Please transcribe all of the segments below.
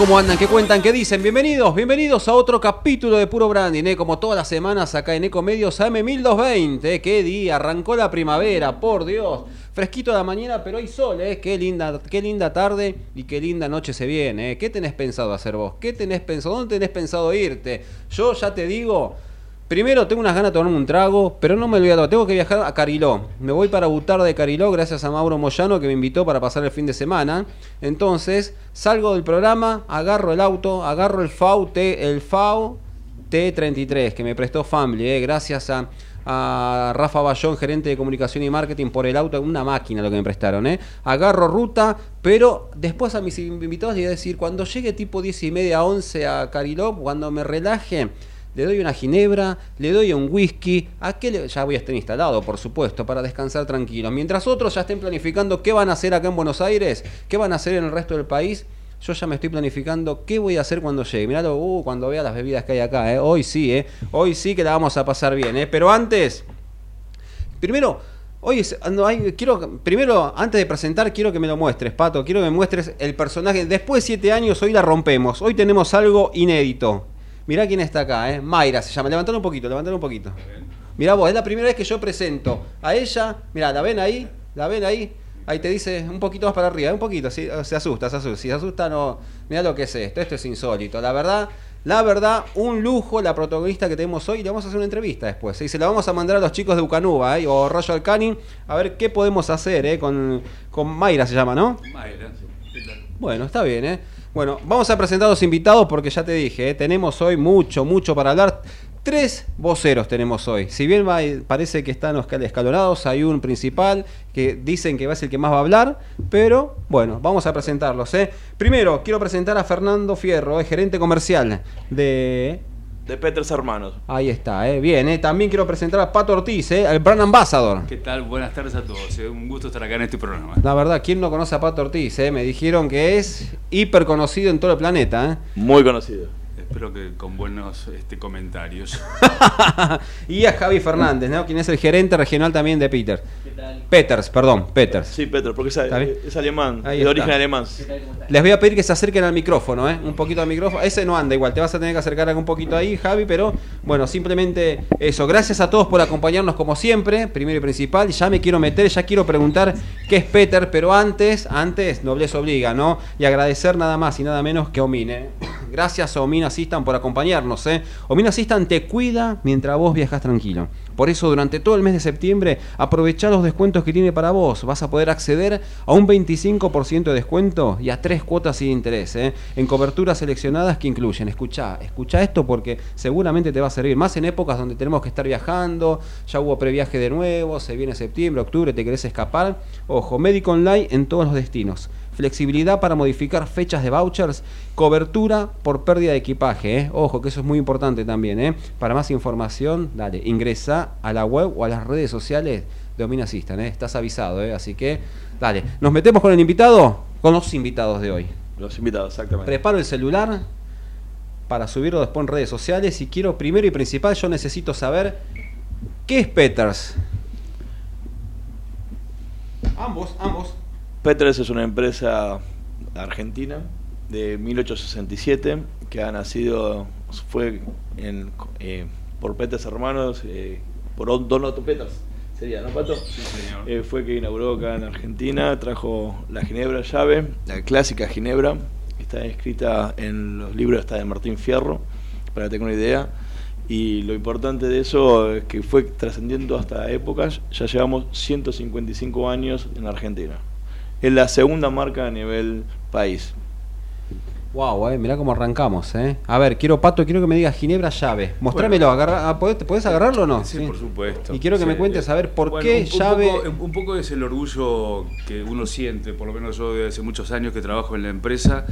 ¿Cómo andan? ¿Qué cuentan? ¿Qué dicen? Bienvenidos, bienvenidos a otro capítulo de Puro Branding, ¿eh? como todas las semanas acá en Ecomedios AM1220. ¿eh? Qué día, arrancó la primavera, por Dios. Fresquito la mañana, pero hay sol, ¿eh? Qué linda, qué linda tarde y qué linda noche se viene, ¿eh? ¿Qué tenés pensado hacer vos? ¿Qué tenés pensado? ¿Dónde tenés pensado irte? Yo ya te digo, Primero tengo unas ganas de tomarme un trago, pero no me olvido, tengo que viajar a Cariló. Me voy para Butar de Cariló gracias a Mauro Moyano que me invitó para pasar el fin de semana. Entonces, salgo del programa, agarro el auto, agarro el FAU, T, el FAU T33 que me prestó Family, eh, gracias a, a Rafa Bayón, gerente de comunicación y marketing, por el auto, una máquina lo que me prestaron. Eh. Agarro ruta, pero después a mis invitados les voy a decir, cuando llegue tipo 10 y media, 11 a Cariló, cuando me relaje le doy una ginebra, le doy un whisky, ¿a qué le... ya voy a estar instalado, por supuesto, para descansar tranquilo. Mientras otros ya estén planificando qué van a hacer acá en Buenos Aires, qué van a hacer en el resto del país, yo ya me estoy planificando qué voy a hacer cuando llegue. Mirá, uh, cuando vea las bebidas que hay acá, ¿eh? hoy sí, ¿eh? hoy sí que la vamos a pasar bien. ¿eh? Pero antes, primero, hoy quiero, primero, antes de presentar, quiero que me lo muestres, Pato, quiero que me muestres el personaje. Después de siete años, hoy la rompemos, hoy tenemos algo inédito. Mirá quién está acá, ¿eh? Mayra se llama. Levantalo un poquito, levantalo un poquito. Mirá vos, es la primera vez que yo presento a ella. Mirá, ¿la ven ahí? ¿La ven ahí? Ahí te dice un poquito más para arriba, un poquito, se asusta, se asusta. Si se asusta, no. Mirá lo que es esto, esto es insólito. La verdad, la verdad, un lujo la protagonista que tenemos hoy. Le vamos a hacer una entrevista después. Y se la vamos a mandar a los chicos de Ucanuba ¿eh? o Rayo Alcani a ver qué podemos hacer ¿eh? con, con Mayra, se llama, ¿no? Mayra, sí. Bueno, está bien, ¿eh? Bueno, vamos a presentar a los invitados porque ya te dije, ¿eh? tenemos hoy mucho, mucho para hablar. Tres voceros tenemos hoy. Si bien parece que están escalonados, hay un principal que dicen que va a ser el que más va a hablar, pero bueno, vamos a presentarlos. ¿eh? Primero, quiero presentar a Fernando Fierro, gerente comercial de de Peters Hermanos. Ahí está, eh. bien. Eh. También quiero presentar a Pato Ortiz, eh, el brand ambassador. ¿Qué tal? Buenas tardes a todos. Eh. Un gusto estar acá en este programa. La verdad, ¿quién no conoce a Pato Ortiz? Eh? Me dijeron que es hiper conocido en todo el planeta. Eh. Muy conocido. Espero que con buenos este, comentarios. y a Javi Fernández, ¿no? quien es el gerente regional también de Peter. Peters, perdón, Peters. Sí, Peters, porque es, alemán, de origen alemán. Les voy a pedir que se acerquen al micrófono, ¿eh? un poquito al micrófono. Ese no anda igual, te vas a tener que acercar un poquito ahí, Javi, pero bueno, simplemente eso. Gracias a todos por acompañarnos como siempre, primero y principal. Ya me quiero meter, ya quiero preguntar qué es Peter, pero antes, antes, nobleza obliga, ¿no? Y agradecer nada más y nada menos que Omine. Gracias a Omina Assistant por acompañarnos. ¿eh? Omina Assistant te cuida mientras vos viajas tranquilo. Por eso durante todo el mes de septiembre aprovecha los descuentos que tiene para vos. Vas a poder acceder a un 25% de descuento y a tres cuotas sin interés. ¿eh? En coberturas seleccionadas que incluyen. Escucha, escucha esto porque seguramente te va a servir. Más en épocas donde tenemos que estar viajando. Ya hubo previaje de nuevo. Se viene septiembre, octubre, te querés escapar. Ojo, médico online en todos los destinos flexibilidad para modificar fechas de vouchers, cobertura por pérdida de equipaje. ¿eh? Ojo, que eso es muy importante también. ¿eh? Para más información, dale, ingresa a la web o a las redes sociales de Omina Assistant. ¿eh? Estás avisado, así que dale. ¿Nos metemos con el invitado? Con los invitados de hoy. Los invitados, exactamente. Preparo el celular para subirlo después en redes sociales y quiero primero y principal, yo necesito saber qué es Peters. Ambos, ambos. Peters es una empresa argentina de 1867 que ha nacido, fue en, eh, por Peters Hermanos, eh, por Don Otto Peters, sería, ¿no, Pato? Sí, señor. Eh, fue que inauguró acá en Argentina, trajo la Ginebra llave, la clásica Ginebra, está escrita en los libros hasta de Martín Fierro, para que tengan una idea. Y lo importante de eso es que fue trascendiendo hasta épocas, ya llevamos 155 años en Argentina es la segunda marca a nivel país. Wow, eh, mirá cómo arrancamos, eh. A ver, quiero, Pato, quiero que me digas Ginebra llave. Mostrámelo, agarra, ah, ¿podés, agarrarlo o no? Sí, por supuesto. Y quiero que me cuentes a ver por qué llave. un poco es el orgullo que uno siente, por lo menos yo desde hace muchos años que trabajo en la empresa,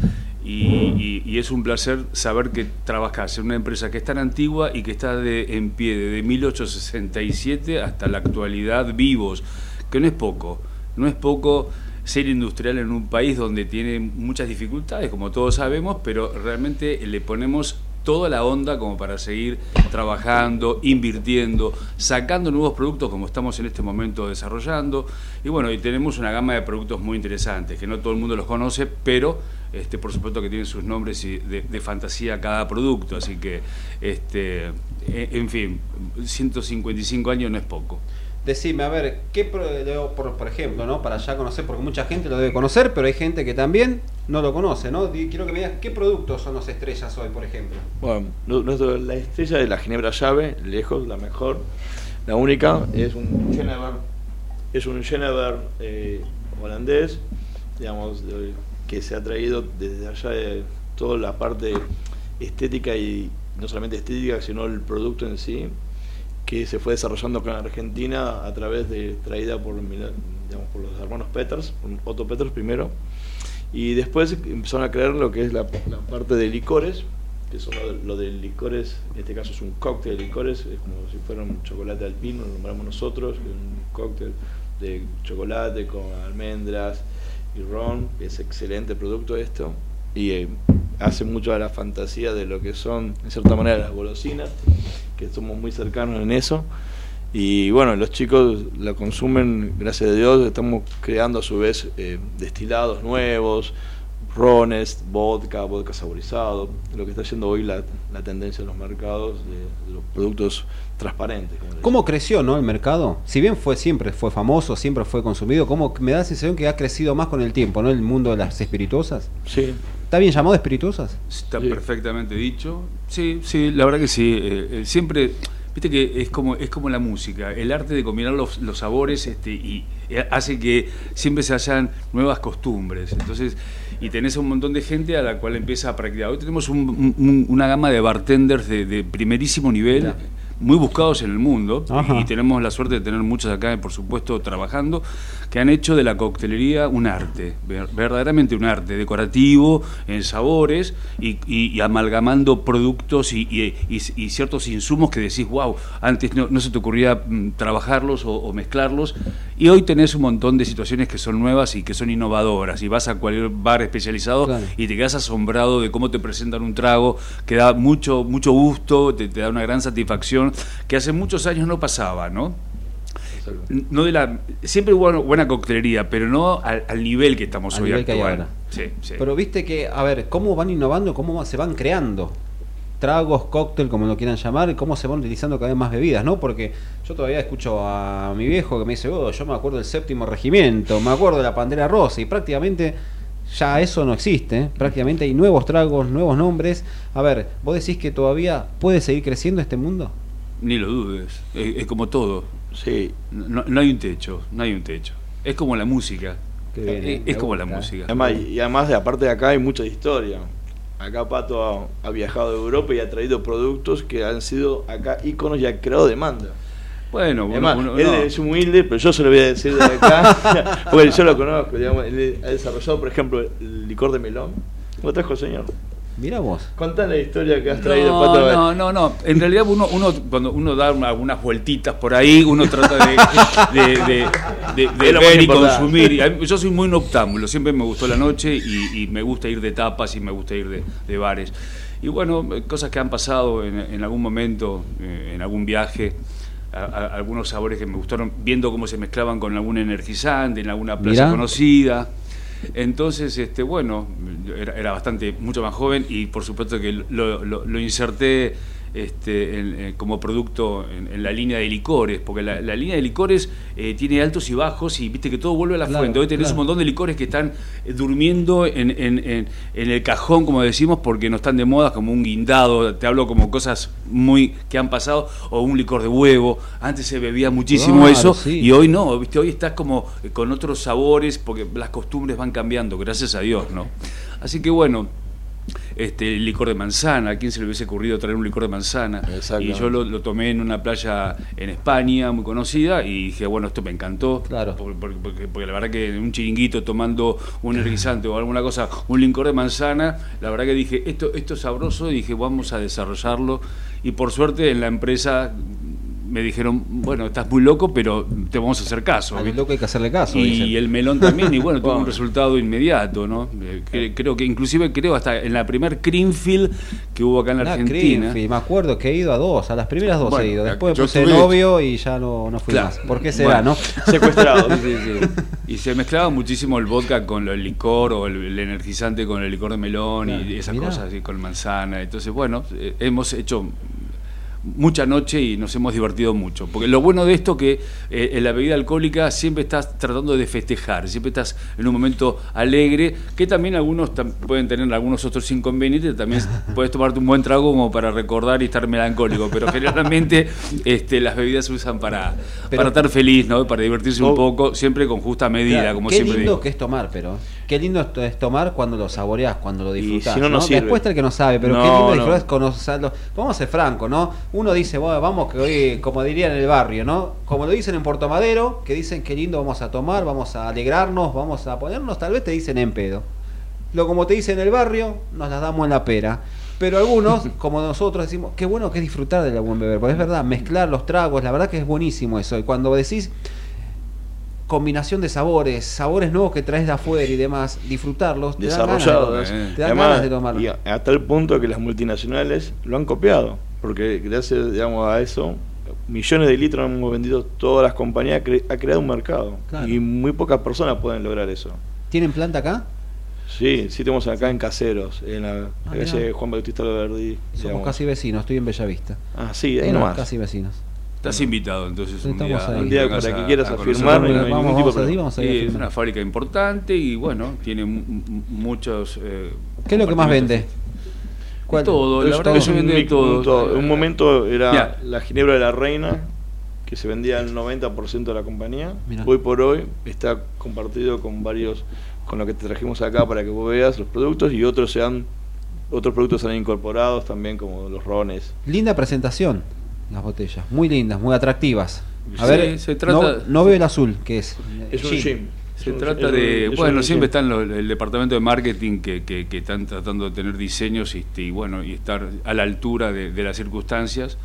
y, es un placer saber que trabajas en una empresa que es tan antigua y que está de, en pie desde 1867 hasta la actualidad vivos, que no es poco, no es poco ser industrial en un país donde tiene muchas dificultades, como todos sabemos, pero realmente le ponemos toda la onda como para seguir trabajando, invirtiendo, sacando nuevos productos como estamos en este momento desarrollando. Y bueno, y tenemos una gama de productos muy interesantes, que no todo el mundo los conoce, pero este, por supuesto que tienen sus nombres y de, de fantasía cada producto, así que, este, e- en fin, 155 años no es poco. Decime, a ver, ¿qué por, por ejemplo, ¿no? Para ya conocer, porque mucha gente lo debe conocer, pero hay gente que también no lo conoce, ¿no? Quiero que me digas qué productos son los estrellas hoy, por ejemplo. Bueno, la estrella de la Ginebra Llave, lejos, la mejor, la única, es un Genever, es un Genever eh, holandés, digamos, que se ha traído desde allá de toda la parte estética y no solamente estética, sino el producto en sí, que se fue desarrollando en Argentina a través de traída por, digamos, por los hermanos Peters, por Otto Peters primero, y después empezaron a crear lo que es la, la parte de licores, que son lo, lo de licores, en este caso es un cóctel de licores, es como si fuera un chocolate alpino, lo nombramos nosotros, que es un cóctel de chocolate con almendras y ron, que es excelente producto esto, y eh, hace mucho a la fantasía de lo que son, en cierta manera, las golosinas, que somos muy cercanos en eso. Y bueno, los chicos la consumen, gracias a Dios, estamos creando a su vez eh, destilados nuevos, rones, vodka, vodka saborizado, lo que está yendo hoy la, la tendencia en los mercados de, de los productos transparentes. ¿Cómo creció, no, el mercado? Si bien fue siempre fue famoso, siempre fue consumido, ¿cómo me da la sensación que ha crecido más con el tiempo, ¿no? El mundo de las espirituosas. Sí, ¿Está bien llamado espirituosas? Está Sí. perfectamente dicho. Sí, sí, la verdad que sí. Eh, eh, siempre, viste que es como, es como la música, el arte de combinar los, los sabores este, y eh, hace que siempre se hayan nuevas costumbres. Entonces, y tenés un montón de gente a la cual empieza a practicar. Hoy tenemos un- un- una gama de bartenders de, de primerísimo nivel. Muy buscados en el mundo Ajá. y tenemos la suerte de tener muchos acá, por supuesto, trabajando, que han hecho de la coctelería un arte, ver- verdaderamente un arte, decorativo, en sabores y, y- y amalgamando productos y, y- y- y ciertos insumos que decís, wow, antes no, no se te ocurría mm, trabajarlos o, o mezclarlos. Y hoy tenés un montón de situaciones que son nuevas y que son innovadoras. Y vas a cualquier bar especializado Claro. y te quedas asombrado de cómo te presentan un trago que da mucho, mucho gusto, te, te da una gran satisfacción, que hace muchos años no pasaba, ¿no? no de la siempre hubo buena coctelería pero no al, al nivel que estamos Al hoy nivel que hay actual ahora. sí, sí. Pero viste que, a ver, cómo van innovando, cómo se van creando tragos, cóctel, como lo quieran llamar, y cómo se van utilizando cada vez más bebidas, ¿no? Porque yo todavía escucho a mi viejo que me dice, oh, yo me acuerdo del séptimo regimiento, me acuerdo de la Pantera Rosa, y prácticamente ya eso no existe, ¿eh? prácticamente hay nuevos tragos, nuevos nombres. A ver, ¿vos decís que todavía puede seguir creciendo este mundo? Ni lo dudes es, es como todo Sí, no, no hay un techo no hay un techo es como la música Qué bien, es, eh, es como la música Además, y además de aparte de acá hay mucha historia. Acá Pato ha, ha viajado a Europa y ha traído productos que han sido acá íconos y ha creado demanda. bueno uno- Además, uno- él no. es humilde, pero yo se lo voy a decir de acá, porque yo lo conozco, digamos, él ha desarrollado, por ejemplo, el licor de melón. ¿Cómo trajo, señor? Mira vos. Contá la historia que has traído, No, Pato. no, no, no. En realidad uno, uno cuando uno da una- algunas vueltitas por ahí, uno trata de, de, de- de- de Es lo ver y importante. consumir. Yo soy muy noctámbulo, siempre me gustó la noche y, y me gusta ir de tapas y me gusta ir de, de bares. Y bueno, cosas que han pasado en, en algún momento, eh, en algún viaje. a- a- algunos sabores que me gustaron, viendo cómo se mezclaban con algún energizante en alguna plaza Mirá. conocida. Entonces, este, bueno, era, era bastante, mucho más joven y por supuesto que lo, lo- lo inserté este, en- en- como producto en, en la línea de licores, porque la, la línea de licores eh, tiene altos y bajos y viste que todo vuelve a la Claro, fuente. Hoy tenés claro. un montón de licores que están eh, durmiendo en, el cajón, como decimos, porque no están de moda, como un guindado, te hablo como cosas muy que han pasado, o un licor de huevo. Antes se bebía muchísimo Claro, eso sí. y hoy no, ¿viste? hoy estás como eh, con otros sabores porque las costumbres van cambiando, gracias a Dios, ¿no? Así que bueno, este el licor de manzana, ¿a quién se le hubiese ocurrido traer un licor de manzana? Y yo lo, lo tomé en una playa en España, muy conocida, y dije, bueno, esto me encantó. Claro. Porque, porque- porque- porque la verdad que en un chiringuito tomando un energizante o alguna cosa, un licor de manzana, la verdad que dije, esto, esto es sabroso, y dije, vamos a desarrollarlo. Y por suerte en la empresa me dijeron, bueno, estás muy loco, pero te vamos a hacer caso. Al loco hay que hacerle caso. Y dicen. el melón también, y bueno, tuvo un resultado inmediato, ¿no? Eh, cre- creo que inclusive creo hasta en la primer Greenfield que hubo acá en la Ah, Argentina. Greenfield, me acuerdo que he ido a dos, a las primeras dos Bueno, he ido. Después me puse estuve- novio y ya no, no fui Claro. más. ¿Por qué será, Bueno. no? Secuestrado. Sí, sí. Y se mezclaba muchísimo el vodka con el licor o el, el energizante con el licor de melón Claro. y esas Mirá. cosas así con manzana. Entonces, bueno, eh, hemos hecho mucha noche y nos hemos divertido mucho. Porque lo bueno de esto que eh, en la bebida alcohólica siempre estás tratando de festejar, siempre estás en un momento alegre, que también algunos tam- pueden tener algunos otros inconvenientes, también puedes tomarte un buen trago como para recordar y estar melancólico, pero generalmente este, las bebidas se usan para, Pero- para estar feliz, ¿no? para divertirse un poco, siempre con justa medida, Claro, como qué siempre lindo digo. que es tomar, pero. Qué lindo es tomar cuando lo saboreas, cuando lo Y disfrutas. si no, no. Después está el que no sabe, pero No, qué lindo disfrutar conocerlo. Vamos a ser francos, ¿no? Uno dice, bueno, vamos que hoy, como dirían en el barrio, ¿no? Como lo dicen en Puerto Madero, que dicen qué lindo vamos a tomar, vamos a alegrarnos, vamos a ponernos, tal vez te dicen en pedo. Lo como te dicen en el barrio, nos las damos en la pera. Pero algunos, como nosotros, decimos, qué bueno que es disfrutar del buen beber. Porque es verdad, mezclar los tragos, la verdad que es buenísimo eso. Y cuando decís combinación de sabores, sabores nuevos que traes de afuera y demás, disfrutarlos, te desarrollados. eh. te dan ganas de tomarlo. y a, a tal punto que las multinacionales lo han copiado, porque gracias digamos, a eso, millones de litros hemos vendido todas las compañías, cre- ha creado un mercado. Claro. Y muy pocas personas pueden lograr eso. ¿Tienen planta acá? Sí, sí tenemos acá en Caseros, en la Ah, calle. Juan Bautista Alberdi. Somos digamos. casi vecinos, estoy en Bellavista. Ah, sí, ahí nomás. Casi vecinos. Estás invitado entonces un Estamos día, ahí. Un día para que quieras afirmar, no hay ningún vamos, tipo vamos de a- problema. vamos a ir a Sí, es una fábrica importante y bueno, tiene mu- mu- muchos... eh, ¿Qué es lo que más vende? De todo, la Es verdad que todo. de un, todo. momento era la ginebra de la reina, que se vendía el 90% de la compañía. Mirá. Hoy por hoy está compartido con varios, con lo que te trajimos acá para que vos veas los productos y otros se han, otros productos se han incorporados también como los rones. Linda presentación, las botellas. Muy lindas, muy atractivas. A Sí, ver, se trata- no, no veo el azul, ¿qué es? Es un gin. Se Es trata de, es bueno, siempre gin. están los- el departamento de marketing que, que- que están tratando de tener diseños este, y bueno, y estar a la altura de, de las circunstancias.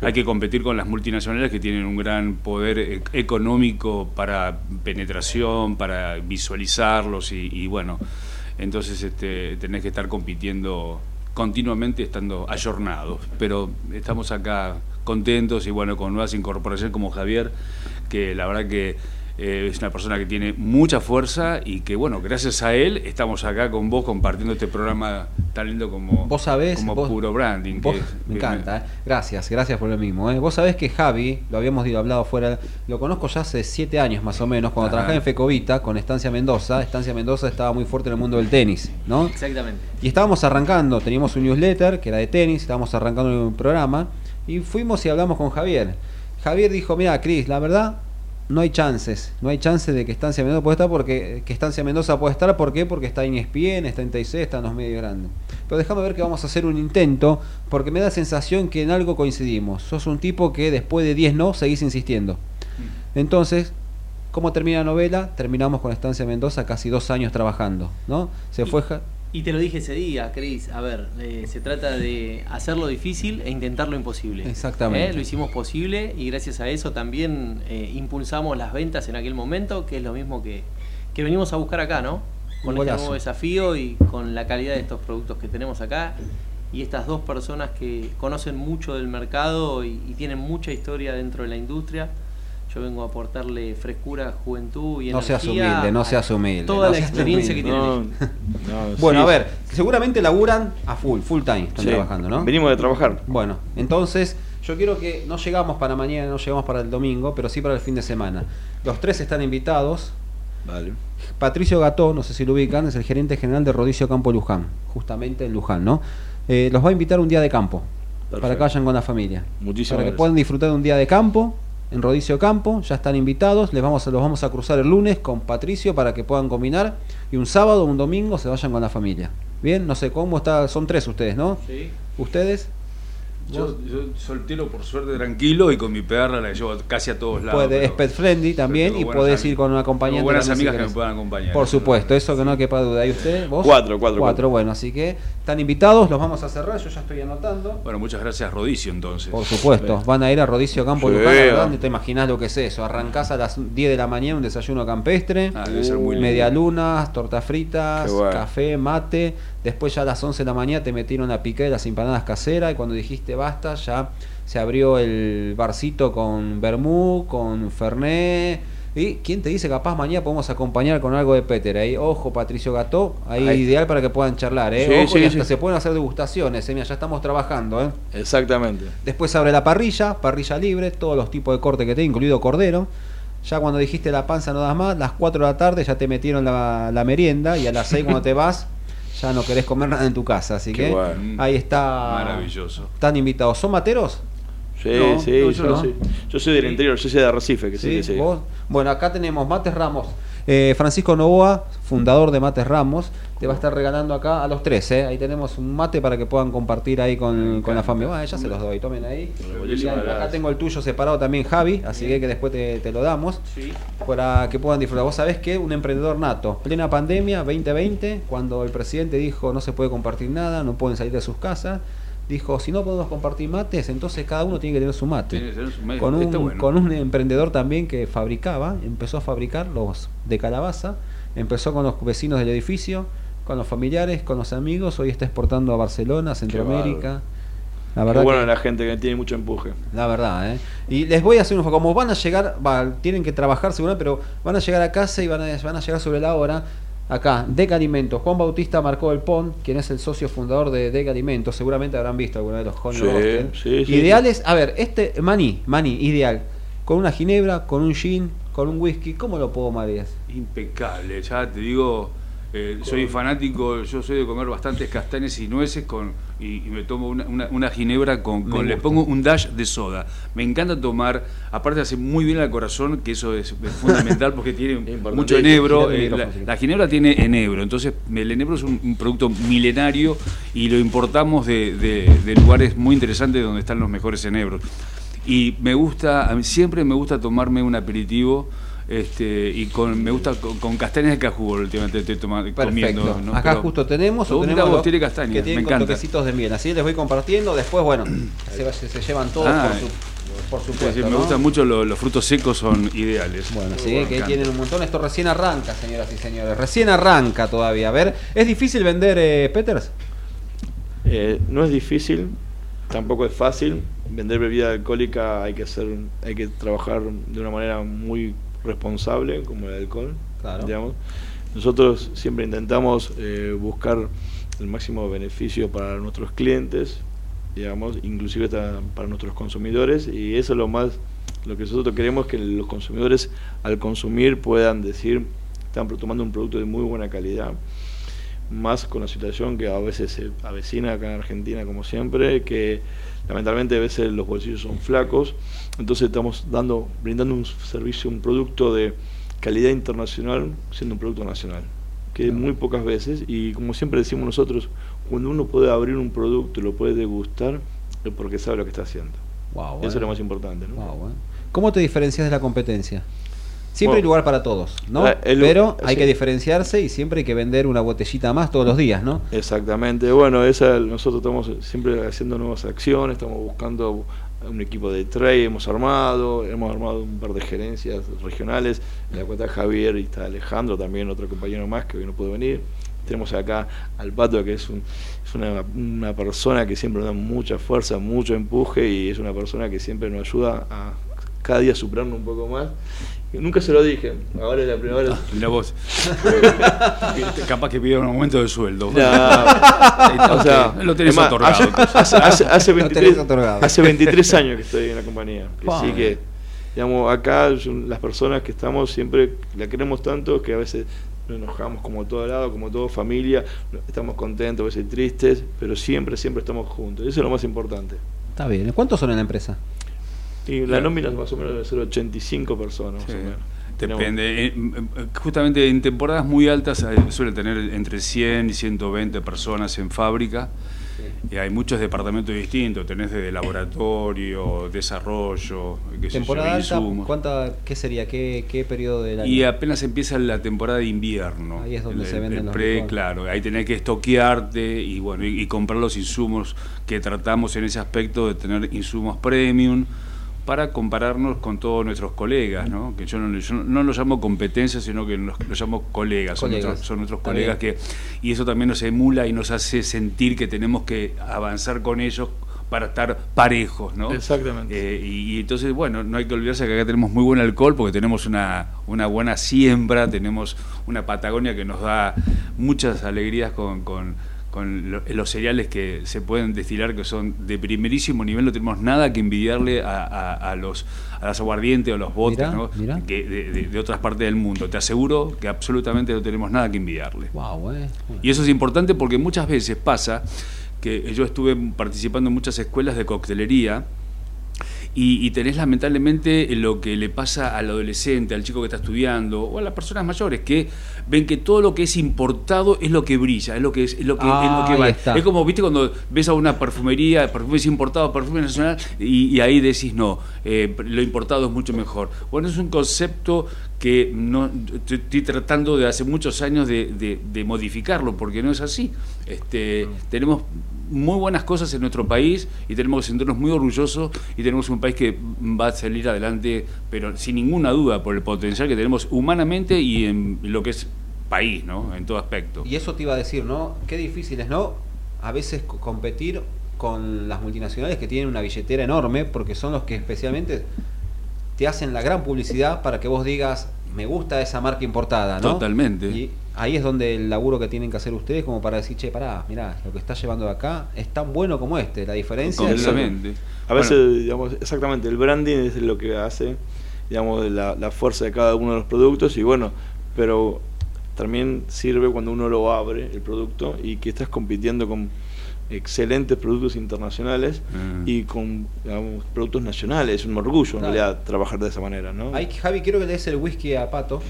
Hay que competir con las multinacionales que tienen un gran poder e- económico para penetración, para visualizarlos y, y bueno, entonces este, tenés que estar compitiendo continuamente estando ayornados. Pero estamos acá contentos y bueno, con nuevas incorporaciones como Javier, que la verdad que eh, es una persona que tiene mucha fuerza y que bueno, gracias a él estamos acá con vos compartiendo este programa tan lindo como, Vos sabés, como vos- puro branding. Vos- que- me que encanta, ¿eh? gracias, gracias por lo mismo. ¿eh? Vos sabés que Javi, lo habíamos hablado fuera, lo conozco ya hace siete años más o menos, cuando Ajá. trabajaba en Fecovita con Estancia Mendoza. Estancia Mendoza estaba muy fuerte en el mundo del tenis, ¿no? Exactamente. Y estábamos arrancando, teníamos un newsletter que era de tenis, estábamos arrancando un programa y fuimos y hablamos con Javier. Javier dijo, mira, Cris, la verdad, no hay chances, no hay chances de que Estancia Mendoza pueda estar porque que Estancia Mendoza puede estar, ¿por qué? Porque está en ESPN, está en TIC, está en los medios grandes. Pero déjame ver que vamos a hacer un intento, porque me da sensación que en algo coincidimos. Sos un tipo que después de 10 no seguís insistiendo. Entonces, ¿cómo termina la novela? Terminamos con Estancia Mendoza casi dos años trabajando, ¿no? Se fue Y te lo dije ese día, Cris. A ver, eh, se trata de hacerlo difícil e intentar lo imposible. Exactamente. Eh, Lo hicimos posible y gracias a eso también eh, impulsamos las ventas en aquel momento, que es lo mismo que, que venimos a buscar acá, ¿no? Con este nuevo desafío y con la calidad de estos productos que tenemos acá. Y estas dos personas que conocen mucho del mercado y, y tienen mucha historia dentro de la industria. Yo vengo a aportarle frescura, juventud y No seas energía humilde, no seas humilde, Toda no la experiencia humilde. que tienen No, ellos. no, Bueno, sí. a ver, seguramente laburan a full, full time, están Sí. trabajando, ¿no? Venimos de trabajar. Bueno, entonces yo quiero que no llegamos para mañana, no llegamos para el domingo, pero sí para el fin de semana. Los tres están invitados. Vale. Patricio Gató, no sé si lo ubican, es el gerente general de Rodicio Campo Luján, justamente en Luján, ¿no? Eh, los va a invitar un día de campo, para que vayan con la familia. Muchísimas Para que gracias. puedan disfrutar de un día de campo en Rodicio Campo, ya están invitados, les vamos a, los vamos a cruzar el lunes con Patricio para que puedan combinar y un sábado o un domingo se vayan con la familia. Bien, no sé cómo está, son tres ustedes, ¿no? Sí. ¿Ustedes? Yo, yo soltero por suerte tranquilo y con mi perra la llevo casi a todos lados. Puede, es pet friendly también y podés ir con un acompañante. buenas también, amigas si que me puedan acompañar. Por supuesto, eso que no quepa duda. ¿Y usted? ¿Vos? Cuatro, cuatro, cuatro. bueno, así que están invitados, los vamos a cerrar, yo ya estoy anotando. Bueno, muchas gracias Rodicio entonces. Por supuesto, van a ir a Rodicio Campo Sí. Luján, ¿verdad? Te imaginas lo que es eso. Arrancás a las 10 de la mañana un desayuno campestre, Ah, debe ser muy lindo. media lunas, tortas fritas, bueno. café, mate. Después ya a las 11 de la mañana te metieron a picar las empanadas caseras y cuando dijiste basta ya se abrió el barcito con vermú, con fernet. ¿Y quién te dice capaz mañana podemos acompañar con algo de Peter? Ahí, ojo, Patricio Gató, ahí, Ahí. ideal para que puedan charlar, ¿eh? Sí, Ojo, y hasta sí. se pueden hacer degustaciones, ¿eh? Mira, ya estamos trabajando, ¿eh? Exactamente. Después abre la parrilla, parrilla libre, todos los tipos de corte que tiene, incluido cordero. Ya cuando dijiste la panza no das más, las 4 de la tarde ya te metieron la, la merienda y a las 6 cuando te vas ya no querés comer nada en tu casa. Así Qué que bueno. ahí está. Maravilloso. Están invitados. ¿Son materos? Sí, No, sí, no, yo yo, no. soy, yo soy del interior, yo soy de Arrecife, que sí, que sí. ¿Vos? Bueno, acá tenemos Mates Ramos. Eh, Francisco Novoa, fundador de Mates Ramos, te va a estar regalando acá a los tres. ¿eh? Ahí tenemos un mate para que puedan compartir ahí con, con la familia. Bueno, ya se los doy, tomen ahí. Y acá tengo el tuyo separado también, Javi, así que, que después te, te lo damos. Para que puedan disfrutar. Vos sabés que un emprendedor nato, plena pandemia 2020, cuando el presidente dijo no se puede compartir nada, no pueden salir de sus casas, dijo si no podemos compartir mates, entonces cada uno tiene que tener su mate Tiene que tener su medio. con un, bueno. con un emprendedor también que fabricaba, empezó a fabricar los de calabaza, empezó con los vecinos del edificio, con los familiares, con los amigos, hoy está exportando a Barcelona, Centroamérica. La Qué verdad, bueno que- la gente que tiene mucho empuje. la verdad, ¿eh? Y les voy a hacer un como van a llegar, va, tienen que trabajar seguro, pero van a llegar a casa y van a, van a llegar sobre la hora. Acá, Deca Alimentos. Juan Bautista marcó el PON, quien es el socio fundador de Deca Alimentos. Seguramente habrán visto alguna de los Honey Sí, sí, sí, Ideales, a ver, este maní, maní, ideal. Con una ginebra, con un gin, con un whisky. ¿Cómo lo puedo Marías? Impecable, ya te digo, eh, soy fanático, yo soy de comer bastantes castañas y nueces con y, y me tomo una, una- una ginebra con, con- le pongo un dash de soda. Me encanta tomar, aparte hace muy bien al corazón, que eso es, es fundamental porque tiene mucho enebro. Eh, la, la ginebra tiene enebro, entonces el enebro es un, un producto milenario y lo importamos de, de- de lugares muy interesantes donde están los mejores enebros. Y me gusta, a mí siempre me gusta tomarme un aperitivo. Este, y con, me gusta con, con castañas de cajú últimamente estoy tomando, comiendo. ¿no? Acá Pero- justo tenemos, o tenemos vos tiene castañas, que me tienen con encanta. toquecitos de miel. Así les voy compartiendo. Después, bueno, se, se- se llevan todos Ah, por, su- por Es supuesto. decir, me ¿no? gustan mucho los, los frutos secos, son ideales. Bueno, Me sí, que encanta. tienen un montón. Esto recién arranca, señoras y señores. Recién arranca todavía. A ver, ¿es difícil vender eh, Peters? Eh, no es difícil, tampoco es fácil. Vender bebida alcohólica hay que hacer, hay que trabajar de una manera muy responsable, como el alcohol. Claro. digamos. Nosotros siempre intentamos eh, buscar el máximo beneficio para nuestros clientes, digamos, inclusive para nuestros consumidores, y eso es lo más, lo que nosotros queremos que los consumidores al consumir puedan decir, están tomando un producto de muy buena calidad más con la situación que a veces se avecina acá en Argentina, como siempre, que lamentablemente a veces los bolsillos son flacos, entonces estamos dando, brindando un servicio, un producto de calidad internacional, siendo un producto nacional, que muy pocas veces, y como siempre decimos nosotros, cuando uno puede abrir un producto y lo puede degustar, es porque sabe lo que está haciendo. Wow, Eso es lo más importante, ¿no? Wow, eh. ¿Cómo te diferencias de la competencia? Siempre hay lugar para todos, ¿no? el- Pero hay sí. que diferenciarse y siempre hay que vender una botellita más todos los días, ¿no? Exactamente, bueno, esa, nosotros estamos siempre haciendo nuevas acciones, estamos buscando un equipo de trade, hemos armado, hemos armado un par de gerencias regionales, en la cual está Javier y está Alejandro, también otro compañero más que hoy no pudo venir. Tenemos acá al Pato, que es, un- es una, una persona que siempre nos da mucha fuerza, mucho empuje y es una persona que siempre nos ayuda a cada día superarnos un poco más. Nunca se lo dije, ahora es la primera vez. Mirá vos. Capaz que pidieron un aumento de sueldo. No, o sea, lo tenés es más, otorgado. Hace, hace- hace- hace Lo 23, tenés otorgado. hace 23 años que estoy en la compañía. Que Pa. sí que, digamos, acá las personas que estamos siempre la queremos tanto que a veces nos enojamos como todo lado, como todo familia, estamos contentos, a veces tristes, pero siempre, siempre estamos juntos. Eso es lo más importante. Está bien. ¿Cuántos son en la empresa? Y la nómina más o menos debe ser 85 personas, más Sí, o menos. Depende. Eh, eh, Justamente en temporadas muy altas eh, suelen tener entre 100 y 120 personas en fábrica Y hay muchos departamentos distintos, tenés desde laboratorio, desarrollo, qué sé yo, Temporada alta, insumos. ¿cuánta, ¿qué sería? ¿Qué, qué periodo del año? Y apenas empieza la temporada de invierno. Ahí es donde El- se venden los pre. Claro, ahí tenés que estoquearte y bueno y, y comprar los insumos que tratamos en ese aspecto de tener insumos premium para compararnos con todos nuestros colegas, ¿no? Que yo no, yo no los llamo competencia, sino que los, los llamo colegas, son nuestros, son nuestros colegas que y eso también nos emula y nos hace sentir que tenemos que avanzar con ellos para estar parejos, ¿no? Exactamente. Eh, y, y entonces, bueno, no hay que olvidarse que acá tenemos muy buen alcohol porque tenemos una, una buena siembra, tenemos una Patagonia que nos da muchas alegrías con, con- con lo- los cereales que se pueden destilar, que son de primerísimo nivel, no tenemos nada que envidiarle a, a- a los a las aguardientes o los botes Mirá, ¿no? mirá. que de, de- de otras partes del mundo. Te aseguro que absolutamente no tenemos nada que envidiarle. Wow, eh. Y eso es importante porque muchas veces pasa que yo estuve participando en muchas escuelas de coctelería y, y tenés lamentablemente lo que le pasa al adolescente, al chico que está estudiando o a las personas mayores que ven que todo lo que es importado es lo que brilla, es lo que es, es lo que, es lo Ah, que ahí vale. Es como, viste, cuando ves a una perfumería, perfumes importados, perfume nacional, y, y ahí decís, no, eh, lo importado es mucho mejor. Bueno, es un concepto que no estoy tratando de hace muchos años de, de- de modificarlo, porque no es así. Este, Tenemos muy buenas cosas en nuestro país y tenemos que sentirnos muy orgullosos y tenemos un país que va a salir adelante, pero sin ninguna duda por el potencial que tenemos humanamente y en lo que es país, ¿no? En todo aspecto. Y eso te iba a decir, ¿no? Qué difícil es, ¿no? A veces co- competir con las multinacionales que tienen una billetera enorme, porque son los que especialmente te hacen la gran publicidad para que vos digas, me gusta esa marca importada, ¿no? Totalmente. Y ahí es donde el laburo que tienen que hacer ustedes, como para decir, che, pará, mirá, lo que está llevando de acá es tan bueno como este. La diferencia es Completamente. A veces, digamos, exactamente, el branding es lo que hace, digamos, la, la fuerza de cada uno de los productos y bueno, pero también sirve cuando uno lo abre, el producto, y que estás compitiendo con excelentes productos internacionales Mm. y con digamos, productos nacionales. Es un orgullo en realidad trabajar de esa manera, ¿no? Ahí, Javi, quiero que le des el whisky a Pato.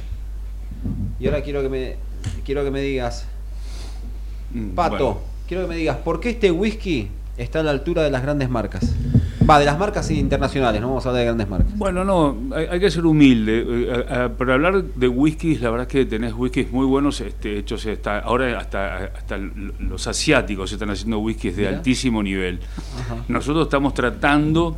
Y ahora quiero que me, quiero que me digas, Mm, Pato, bueno. quiero que me digas, ¿por qué este whisky está a la altura de las grandes marcas? Va, de las marcas internacionales, no vamos a hablar de grandes marcas. Bueno, no, hay, hay que ser humilde. Eh, a- a- para hablar de whiskies, la verdad es que tenés whiskies muy buenos, este, hechos hasta, ahora hasta, hasta los asiáticos están haciendo whiskies de altísimo nivel. Ajá. Nosotros estamos tratando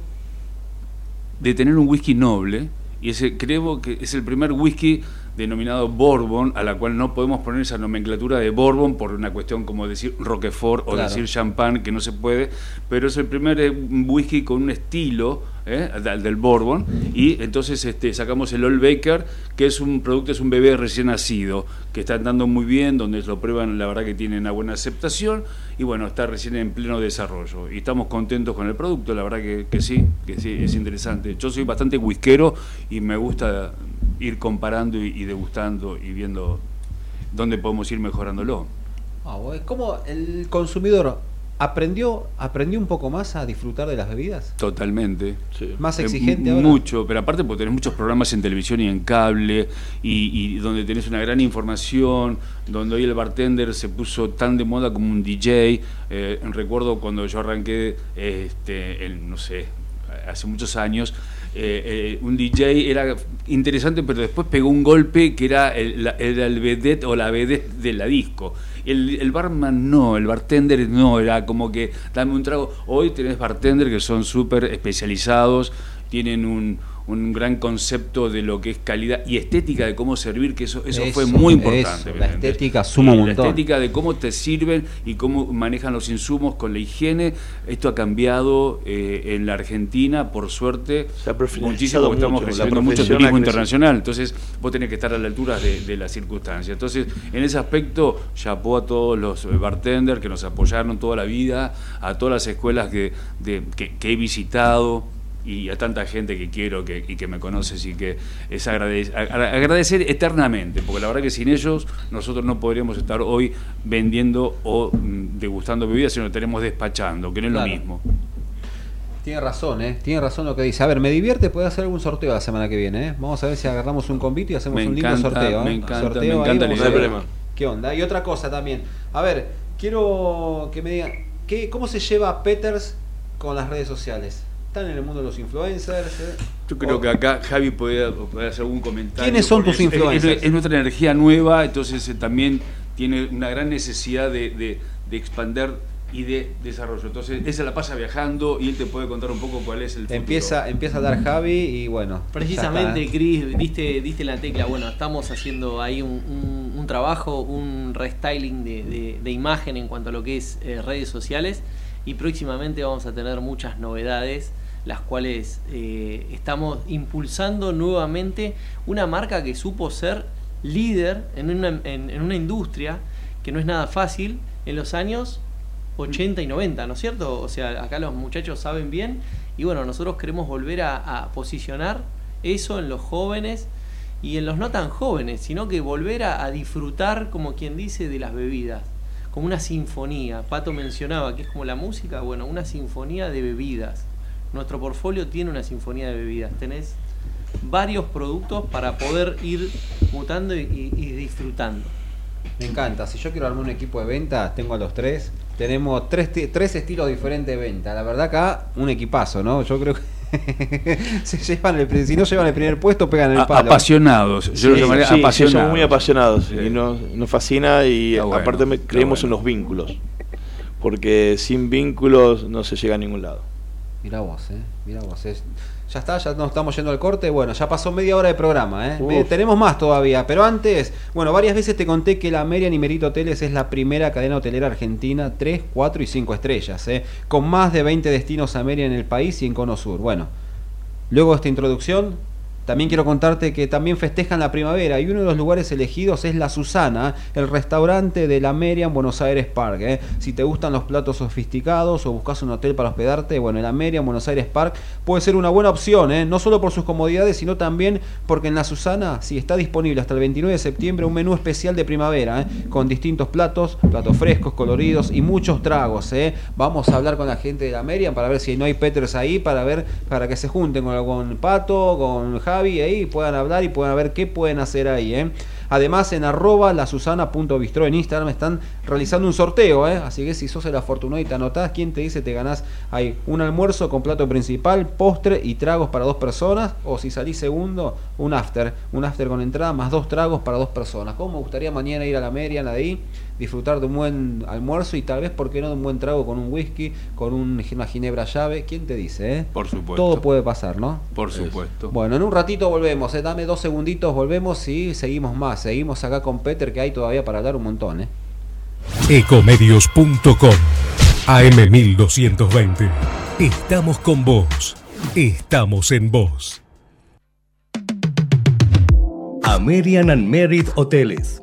de tener un whisky noble y ese creo que es el primer whisky denominado Bourbon, a la cual no podemos poner esa nomenclatura de Bourbon por una cuestión como decir Roquefort o Claro. decir champán, que no se puede, pero es el primer eh, whisky con un estilo ¿eh? del del Bourbon y entonces este, sacamos el Old Baker, que es un producto, es un bebé recién nacido, que está andando muy bien, donde lo prueban, la verdad que tiene una buena aceptación y bueno, está recién en pleno desarrollo y estamos contentos con el producto, la verdad que, que sí, que sí, es interesante. Yo soy bastante whiskero y me gusta ir comparando y, y degustando y viendo dónde podemos ir mejorándolo. ¿Cómo el consumidor aprendió, aprendió un poco más a disfrutar de las bebidas? Totalmente. Sí. Más Eh, exigente m- ahora. Mucho, pero aparte porque tenés muchos programas en televisión y en cable y, y donde tenés una gran información, donde hoy el bartender se puso tan de moda como un DJ. Eh, recuerdo cuando yo arranqué, este, el, no sé, hace muchos años, eh, eh, un DJ era interesante, pero después pegó un golpe que era el, la- era el vedette o la vedette de la disco. El, el barman no, el bartender no, era como que dame un trago. Hoy tenés bartender que son súper especializados, tienen un, un gran concepto de lo que es calidad y estética de cómo servir, que eso, eso, fue muy importante. ¿me la estética suma un Y La montón. estética de cómo te sirven y cómo manejan los insumos con la higiene. Esto ha cambiado eh, en la Argentina, por suerte, Se ha profesionalizado muchísimo, porque estamos recibiendo mucho turismo internacional. Entonces, vos tenés que estar a la altura de, de las circunstancias. Entonces, en ese aspecto, chapó a todos los bartenders que nos apoyaron toda la vida, a todas las escuelas que, de- que, que he visitado y a tanta gente que quiero que, y que me conoces y que es agradec- agradecer eternamente, porque la verdad que sin ellos nosotros no podríamos estar hoy vendiendo o mm, degustando bebidas, sino que estaremos despachando, que no es Claro. lo mismo. Tiene razón, ¿eh? Tiene razón lo que dice. A ver, me divierte, puede hacer algún sorteo la semana que viene, ¿eh? Vamos a ver si agarramos un convito y hacemos Me un lindo encanta, sorteo. ¿eh? me encanta, Sorteo me encanta No hay problema. ¿Qué onda? Y otra cosa también. A ver, quiero que me digan, ¿qué, ¿cómo se lleva Peters con las redes sociales? ¿Están en el mundo de los influencers? eh? Yo creo O- que acá Javi puede, puede hacer algún comentario. ¿Quiénes son tus es- influencers? Es, es nuestra energía nueva, entonces eh, también tiene una gran necesidad de, de, de expander y de desarrollo. Entonces, él se la pasa viajando y él te puede contar un poco cuál es el futuro. Empieza, empieza a dar Javi y bueno. Precisamente. Cris, diste, diste la tecla. Bueno, estamos haciendo ahí un, un- un trabajo, un restyling de, de- de imagen en cuanto a lo que es eh, redes sociales y próximamente vamos a tener muchas novedades, las cuales eh, estamos impulsando nuevamente una marca que supo ser líder en una, en- una industria que no es nada fácil en los años 80 y 90, ¿no es cierto? O sea, acá los muchachos saben bien y bueno, nosotros queremos volver a, a posicionar eso en los jóvenes y en los no tan jóvenes, sino que volver a, a disfrutar, como quien dice, de las bebidas, como una sinfonía. Pato mencionaba que es como la música, bueno, una sinfonía de bebidas. Nuestro portfolio tiene una sinfonía de bebidas. Tenés varios productos para poder ir mutando y- y- y disfrutando. Me encanta. Si yo quiero armar un equipo de venta, tengo a los tres. Tenemos tres, tres estilos diferentes de venta. La verdad acá, un equipazo, ¿no? Yo creo que se llevan el, si no llevan el primer puesto, pegan el A- palo. apasionados, yo lo llamaría sí, apasionados. somos muy apasionados Sí. y nos, nos fascina y bueno, aparte creemos bueno. en los vínculos. Porque sin vínculos no se llega a ningún lado. Mira vos, eh. Mira vos. es- Ya está, ya nos estamos yendo al corte. Bueno, ya pasó media hora de programa, ¿eh? Eh, tenemos más todavía. Pero antes, bueno, varias veces te conté que la Merian y Merito Hoteles es la primera cadena hotelera argentina, 3, 4 y 5 estrellas, ¿eh? Con más de 20 destinos a Merian en el país y en Cono Sur. Bueno, luego de esta introducción, también quiero contarte que también festejan la primavera y uno de los lugares elegidos es La Susana, el restaurante de la Merian Buenos Aires Park. ¿eh? Si te gustan los platos sofisticados o buscas un hotel para hospedarte, bueno, la Merian Buenos Aires Park puede ser una buena opción, ¿eh? no solo por sus comodidades, sino también porque en La Susana sí está disponible hasta el 29 de septiembre un menú especial de primavera, ¿eh? con distintos platos, platos frescos, coloridos y muchos tragos. ¿eh? Vamos a hablar con la gente de la Merian para ver si no hay Peters ahí, para ver, para que se junten con, con Pato, con Javi, ahí puedan hablar y puedan ver qué pueden hacer ahí. ¿eh? Además, en arroba la en Instagram están realizando un sorteo, ¿eh? así que si sos el afortunado y te anotás, ¿quién te dice te ganás ahí un almuerzo con plato principal, postre y tragos para dos personas? O si salís segundo, un after, un after con entrada más dos tragos para dos personas. ¿Cómo me gustaría mañana ir a la Merian de ahí? Disfrutar de un buen almuerzo y tal vez, ¿por qué no de un buen trago con un whisky, con un- una ginebra llave? ¿Quién te dice? Eh? Por supuesto. Todo puede pasar, ¿no? Por supuesto. Bueno, en un ratito volvemos, eh, dame dos segunditos, volvemos y seguimos más. Seguimos acá con Peter, que hay todavía para hablar un montón. ¿eh? Ecomedios.com AM1220. Estamos con vos. Estamos en vos. American and Merit Hoteles.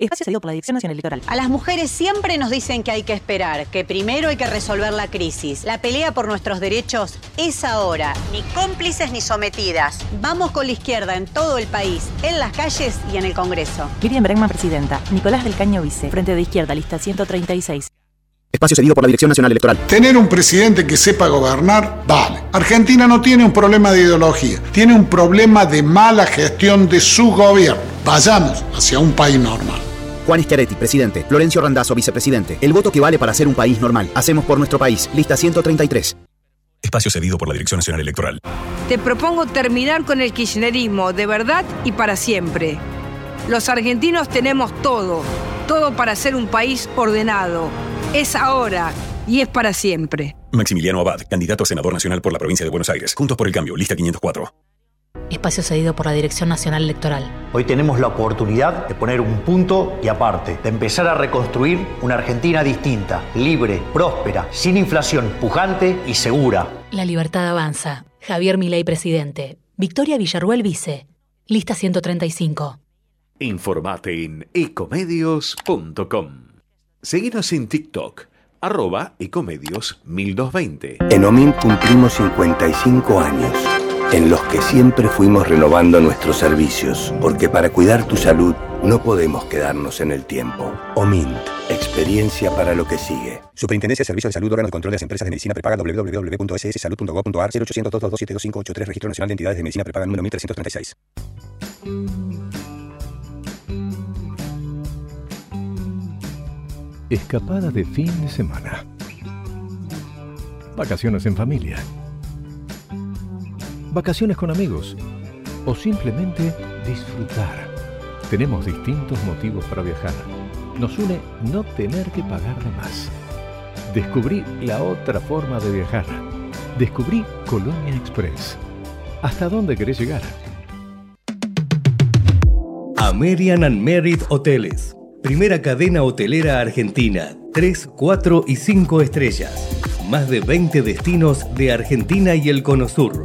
Espacio cedido por la Dirección Nacional Electoral. A las mujeres siempre nos dicen que hay que esperar, que primero hay que resolver la crisis. La pelea por nuestros derechos es ahora, ni cómplices ni sometidas. Vamos con la izquierda en todo el país, en las calles y en el Congreso. Miriam Bregman, presidenta. Nicolás del Caño, vice. Frente de Izquierda, lista 136. Espacio cedido por la Dirección Nacional Electoral. Tener un presidente que sepa gobernar, vale. Argentina no tiene un problema de ideología, tiene un problema de mala gestión de su gobierno. Vayamos hacia un país normal. Juan Schiaretti, presidente. Florencio Randazzo, vicepresidente. El voto que vale para ser un país normal. Hacemos por nuestro país. Lista 133. Espacio cedido por la Dirección Nacional Electoral. Te propongo terminar con el kirchnerismo de verdad y para siempre. Los argentinos tenemos todo, todo para ser un país ordenado. Es ahora y es para siempre. Maximiliano Abad, candidato a senador nacional por la provincia de Buenos Aires. Juntos por el cambio. Lista 504. Espacio cedido por la Dirección Nacional Electoral. Hoy tenemos la oportunidad de poner un punto y aparte, de empezar a reconstruir una Argentina distinta, libre, próspera, sin inflación, pujante y segura. La libertad avanza. Javier Milei, presidente. Victoria Villarruel, vice. Lista 135. Informate en ecomedios.com. Seguinos en TikTok, arroba ecomedios 1220. En OMINT cumplimos 55 años, en los que siempre fuimos renovando nuestros servicios, porque para cuidar tu salud no podemos quedarnos en el tiempo. OMINT, experiencia para lo que sigue. Superintendencia de Servicios de Salud, órgano de control de las empresas de medicina prepaga www.sssalud.gov.ar 0800 222 Registro Nacional de Entidades de Medicina Prepaga número 1336. Escapada de fin de semana. Vacaciones en familia. Vacaciones con amigos. O simplemente disfrutar. Tenemos distintos motivos para viajar. Nos une no tener que pagar de más. Descubrí la otra forma de viajar. Descubrí Colonia Express. ¿Hasta dónde querés llegar? American and Merit Hoteles. Primera cadena hotelera argentina. 3, 4 y 5 estrellas. Más de 20 destinos de Argentina y el Cono Sur.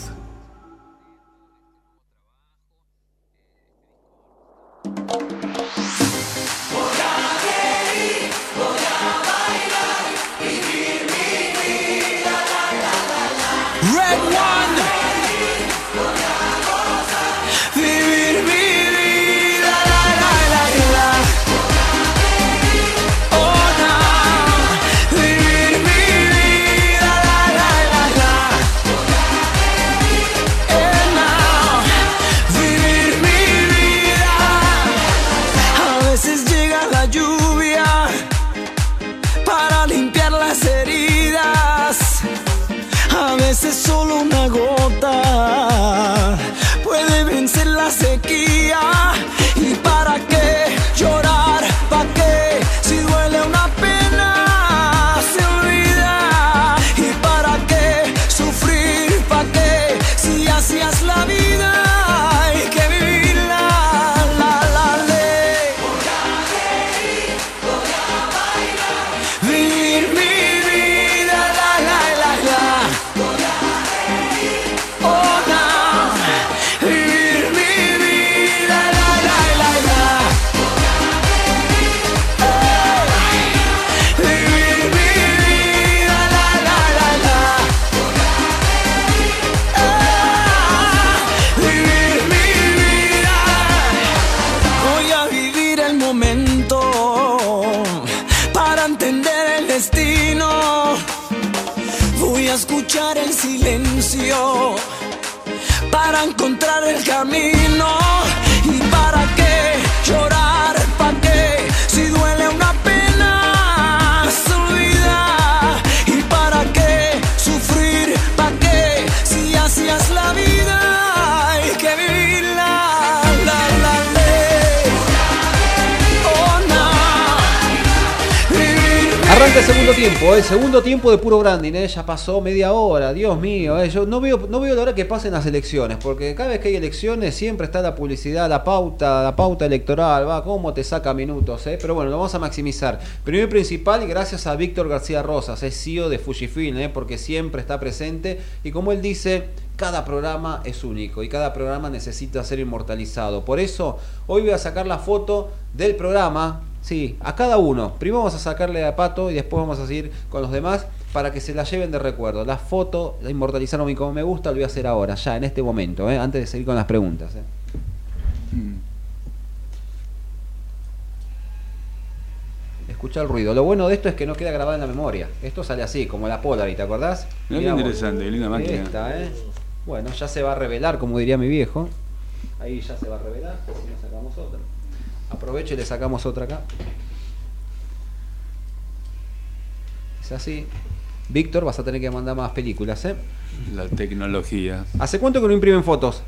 Voy a escuchar el silencio para encontrar el camino. Arranca el segundo tiempo, el segundo tiempo de puro branding, ¿eh? ya pasó media hora, Dios mío, ¿eh? yo no veo, no veo la hora que pasen las elecciones, porque cada vez que hay elecciones siempre está la publicidad, la pauta, la pauta electoral, va, cómo te saca minutos, ¿eh? pero bueno, lo vamos a maximizar. Primero y principal, gracias a Víctor García Rosas, es CEO de Fujifilm, ¿eh? porque siempre está presente y como él dice, cada programa es único y cada programa necesita ser inmortalizado. Por eso, hoy voy a sacar la foto del programa, sí, a cada uno. Primero vamos a sacarle a Pato y después vamos a seguir con los demás para que se la lleven de recuerdo. La foto, la inmortalizaron como me gusta, lo voy a hacer ahora, ya, en este momento, ¿eh? antes de seguir con las preguntas. ¿eh? Escucha el ruido. Lo bueno de esto es que no queda grabado en la memoria. Esto sale así, como la Polaroid, ¿te acordás? Mirá qué Mirá interesante, linda máquina. Esta, ¿eh? Bueno, ya se va a revelar, como diría mi viejo. Ahí ya se va a revelar, si no sacamos otra. Aprovecho y le sacamos otra acá. Es así. Víctor, vas a tener que mandar más películas, ¿eh? La tecnología. ¿Hace cuánto que no imprimen fotos?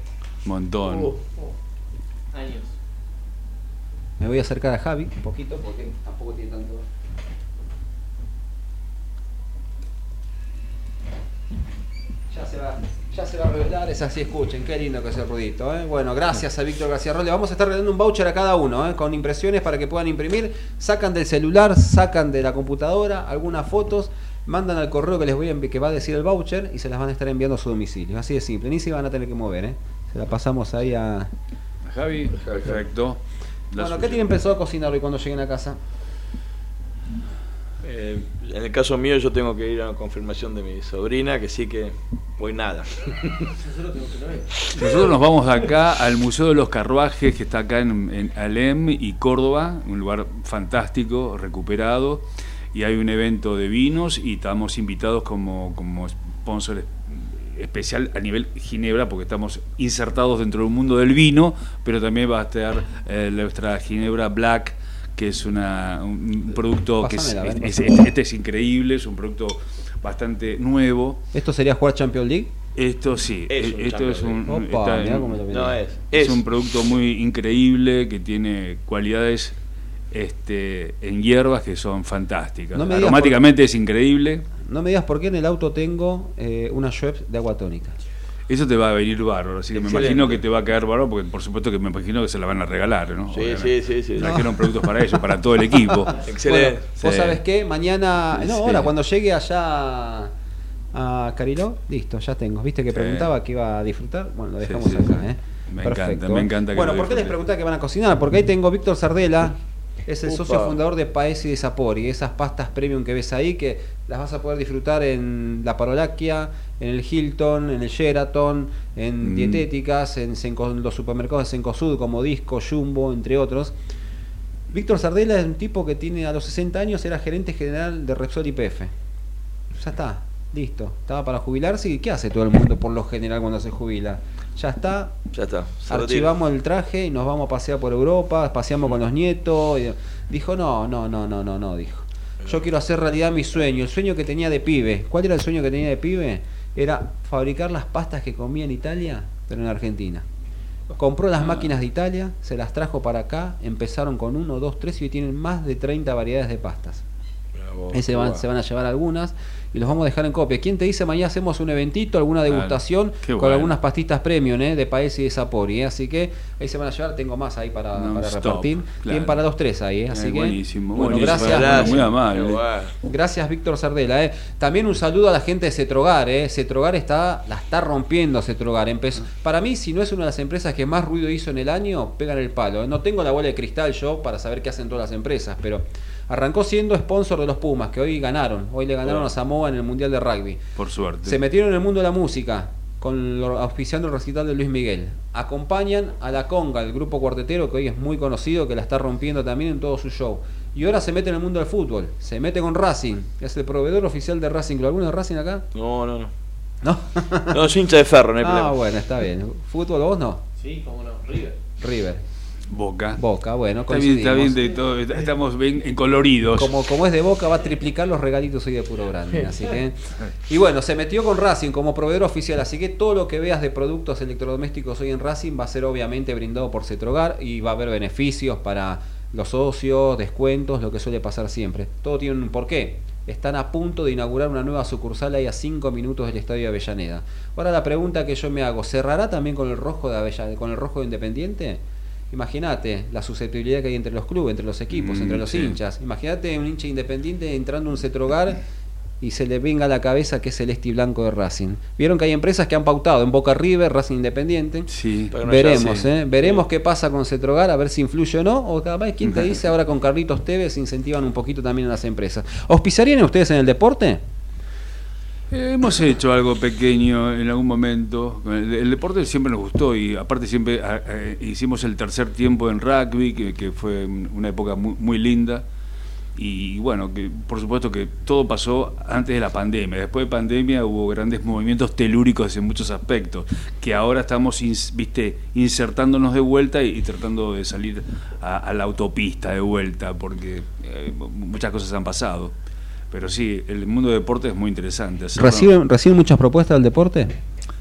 Montón. Años. Me voy a acercar a Javi un poquito porque tampoco tiene tanto. Ya se va. Ya se va a revelar, es así, escuchen, qué lindo que es el ruidito. ¿eh? Bueno, gracias a Víctor García Roll. Le vamos a estar regalando un voucher a cada uno, ¿eh? con impresiones para que puedan imprimir. Sacan del celular, sacan de la computadora algunas fotos, mandan al correo que les voy a que va a decir el voucher y se las van a estar enviando a su domicilio. Así de simple, ni se van a tener que mover. ¿eh? Se la pasamos ahí a. Javi, perfecto. La Bueno, ¿qué suya. tienen pensado cocinar hoy cuando lleguen a casa? Eh, en el caso mío yo tengo que ir a la confirmación de mi sobrina, que sí que voy nada. Nosotros nos vamos acá al Museo de los Carruajes, que está acá en, Alem y Córdoba, un lugar fantástico, recuperado, y hay un evento de vinos y estamos invitados como, como sponsor especial a nivel Ginebra, porque estamos insertados dentro del mundo del vino, pero también va a estar eh, nuestra Ginebra Black, que es una, un producto que es, este es increíble, es un producto bastante nuevo. ¿Esto sería jugar Champions League? Esto sí, Es un esto es un, Champions League. Opa, está mirá en- cómo lo viene. No es. es Es. un producto muy increíble que tiene cualidades este, en hierbas que son fantásticas. No Aromáticamente es increíble. No me digas por qué en el auto tengo eh, una Schweppes de agua tónica. Eso te va a venir bárbaro, así que me imagino que te va a caer bárbaro, porque por supuesto que me imagino que se la van a regalar, ¿no? Sí, Obviamente. sí, sí, sí. Trajeron productos para ellos, para todo el equipo. Excelente. Bueno, vos Sí. sabés qué, mañana, no, Sí. ahora cuando llegue allá a Cariló, listo, ya tengo. ¿Viste que Sí. preguntaba que iba a disfrutar? Bueno, lo dejamos sí, acá, sí. ¿eh? Me encanta, me encanta que Bueno, ¿por qué les preguntaba que van a cocinar? Porque ahí tengo Víctor Sardela, es el Upa. socio fundador de Paesi de Sapori, esas pastas premium que ves ahí que las vas a poder disfrutar en la Parolaquia, en el Hilton, en el Sheraton, en Mm. dietéticas, en, Senco- en los supermercados de Sencosud como Disco, Jumbo, entre otros. Víctor Sardela es un tipo que tiene a los 60 años, era gerente general de Repsol IPF. Ya está, listo. Estaba para jubilarse y ¿qué hace todo el mundo por lo general cuando se jubila? Ya está, Ya está. archivamos el traje y nos vamos a pasear por Europa, paseamos con los nietos. y- dijo, no, no, no, no, no, no, dijo. Yo quiero hacer realidad mi sueño, el sueño que tenía de pibe. ¿Cuál era el sueño que tenía de pibe? Era fabricar las pastas que comía en Italia, pero en Argentina. Compró las máquinas de Italia, se las trajo para acá, empezaron con uno, dos, tres y hoy tienen más de 30 variedades de pastas. Bravo. Se van, se van a llevar algunas y los vamos a dejar en copia. ¿Quién te dice mañana hacemos un eventito, alguna degustación Claro, con bueno. algunas pastitas premium eh, de Paesi y de Sapori? eh? Así que ahí se van a llevar, tengo más ahí para, No, para stop, repartir. claro. Bien para los tres ahí, eh, así Eh, que buenísimo, bueno, buenísimo. gracias. Muy amable. Gracias Víctor Sardela. eh. También un saludo a la gente de Cetrogar. Eh. Cetrogar está, la está rompiendo Cetrogar. Empezó, para mí, si no es una de las empresas que más ruido hizo en el año, pegan el palo. eh. No tengo la bola de cristal yo para saber qué hacen todas las empresas, pero arrancó siendo sponsor de los Pumas, que hoy ganaron. Hoy le ganaron a Samoa en el Mundial de Rugby. Por suerte. Se metieron en el mundo de la música, con lo- auspiciando el recital de Luis Miguel. Acompañan a La Conga, el grupo cuartetero que hoy es muy conocido, que la está rompiendo también en todo su show. Y ahora se mete en el mundo del fútbol. Se mete con Racing, que es el proveedor oficial de Racing. ¿Lo alguno de Racing acá? No, no, no. ¿No? No, soy hincha de ferro, no hay ah, problema. bueno, está bien. ¿Fútbol vos no? Sí, cómo no, River. River. Boca. Boca, bueno, Está bien, está bien coincidimos. de todo, est- estamos bien encoloridos. Como, como es de Boca, va a triplicar los regalitos hoy de puro grande. Así que. Y bueno, se metió con Racing como proveedor oficial. Así que todo lo que veas de productos electrodomésticos hoy en Racing va a ser obviamente brindado por Cetrogar y va a haber beneficios para los socios, descuentos, lo que suele pasar siempre. Todo tiene un porqué. Están a punto de inaugurar una nueva sucursal ahí a 5 minutos del estadio de Avellaneda. Ahora la pregunta que yo me hago, ¿cerrará también con el rojo de con el rojo de Independiente? Imagínate la susceptibilidad que hay entre los clubes, entre los equipos, Mm, entre los sí. hinchas. Imagínate un hincha independiente entrando a un cetrogar y se le venga a la cabeza que es celeste y blanco de Racing. Vieron que hay empresas que han pautado en Boca River, Racing Independiente. Sí. Veremos, ya, sí. ¿eh? Veremos qué pasa con Cetrogar, a ver si influye o no. O capaz, ¿quién te dice ahora con Carlitos Tevez incentivan un poquito también a las empresas? ¿Auspiciarían ustedes en el deporte? Hemos hecho algo pequeño en algún momento. El, deporte siempre nos gustó y aparte siempre a- eh, hicimos el tercer tiempo en rugby, que, fue una época muy, linda. Y bueno, que por supuesto que todo pasó antes de la pandemia. Después de pandemia hubo grandes movimientos telúricos en muchos aspectos, que ahora estamos viste, insertándonos de vuelta y, tratando de salir a, a la autopista de vuelta, porque eh, muchas cosas han pasado. Pero sí, el mundo de deporte es muy interesante. ¿Reciben, ¿Reciben muchas propuestas del deporte?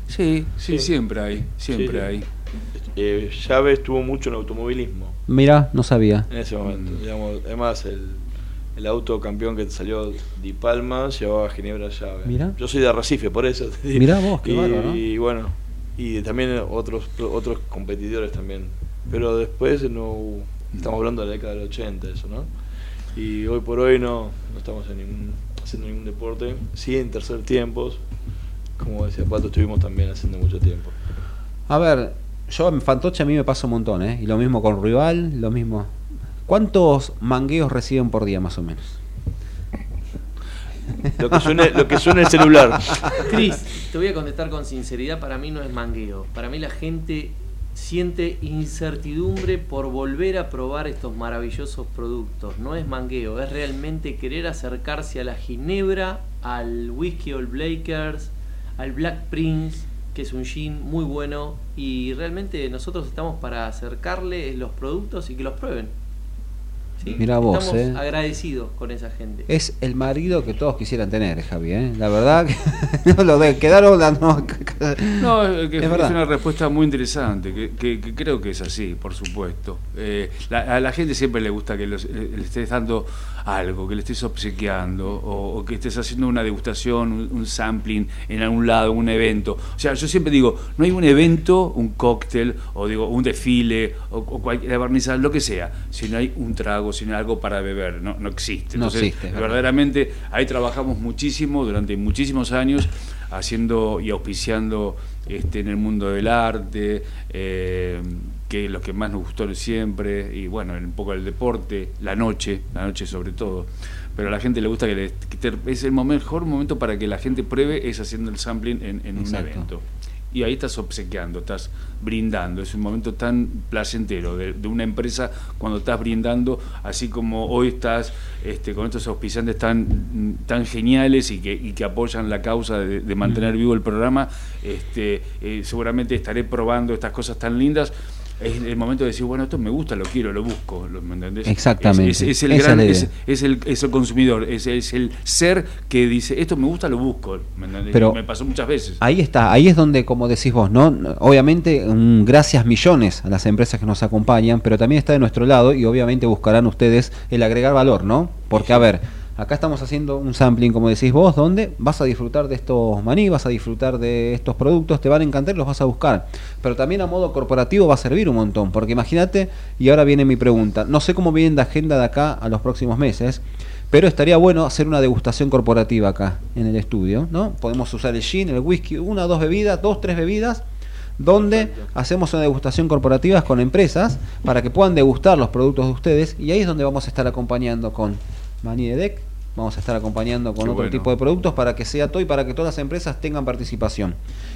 Sí, sí, Sí. siempre hay, siempre Sí. hay. Eh, Chávez estuvo mucho en automovilismo Mirá, no sabía. en ese momento. Mm. Digamos, además, el, el auto campeón que salió Di Palma llevaba Ginebra llave. Mirá. Yo soy de Arrecife, por eso. te digo. Mirá vos, qué y, bárbaro, ¿no? y bueno, y también otros otros competidores también. Pero después no estamos hablando de la década del 80 eso, ¿no? Y hoy por hoy no, no estamos en ningún- haciendo ningún deporte. Sí, en tercer tiempos, como decía Pato, estuvimos también haciendo mucho tiempo. A ver, yo en Fantoche a mí me pasa un montón, ¿eh? Y lo mismo con Rival, lo mismo. ¿Cuántos mangueos reciben por día más o menos? Lo que suene, lo que suene el celular. Cris, te voy a contestar con sinceridad, para mí no es mangueo. Para mí la gente siente incertidumbre por volver a probar estos maravillosos productos. No es mangueo, es realmente querer acercarse a la ginebra, al whisky All Blakers, al Black Prince, que es un gin muy bueno. Y realmente nosotros estamos para acercarles los productos y que los prueben. ¿Sí? Mirá vos, estamos eh. agradecidos con esa gente. Es el marido que todos quisieran tener, Javi, ¿eh? La verdad que no lo de quedaron la no. No, es, que Es es, verdad. una respuesta muy interesante, que, que- que creo que es así, por supuesto. Eh, la- a la gente siempre le gusta que los- le estés dando algo, que le estés obsequiando, o, o que estés haciendo una degustación, un, un sampling en algún lado, un evento. O sea, yo siempre digo, no hay un evento, un cóctel, o digo, un desfile, o, o cualquier barniza, lo que sea, si no hay un trago, si no hay algo para beber, no, no existe. No existe, verdad. verdaderamente ahí trabajamos muchísimo durante muchísimos años haciendo y auspiciando este, en el mundo del arte, eh, que es lo que más nos gustó siempre, y bueno, un poco el deporte, la noche, la noche sobre todo. Pero a la gente le gusta que, le- que te- es el mejor momento para que la gente pruebe es haciendo el sampling en, en un evento. Y ahí estás obsequiando, estás brindando. Es un momento tan placentero de, de una empresa cuando estás brindando, así como hoy estás este, con estos auspiciantes tan, tan geniales y que, y que apoyan la causa de, de mantener vivo el programa. Este, eh, seguramente estaré probando estas cosas tan lindas. Es el momento de decir, bueno, esto me gusta, lo quiero, lo busco, lo- ¿me entendés? Exactamente. Es, es- es el Esa gran, es es, el, es el consumidor, es, es el ser que dice, esto me gusta, lo busco, ¿me entendés? Pero- me pasó muchas veces. Ahí está, ahí es donde, como decís vos, ¿no? Obviamente, un gracias millones a las empresas que nos acompañan, pero también está de nuestro lado y obviamente buscarán ustedes el agregar valor, ¿no? Porque, a ver, acá estamos haciendo un sampling, como decís vos, donde vas a disfrutar de estos maní, vas a disfrutar de estos productos, te van a encantar los vas a buscar. Pero también a modo corporativo va a servir un montón, porque imagínate, y ahora viene mi pregunta, no sé cómo viene la agenda de acá a los próximos meses, pero estaría bueno hacer una degustación corporativa acá en el estudio, ¿no? Podemos usar el gin, el whisky, una dos bebidas, dos, tres bebidas, donde hacemos una degustación corporativa con empresas para que puedan degustar los productos de ustedes y ahí es donde vamos a estar acompañando con Mani de Deck, vamos a estar acompañando con Qué otro bueno. tipo de productos para que sea todo y para que todas las empresas tengan participación.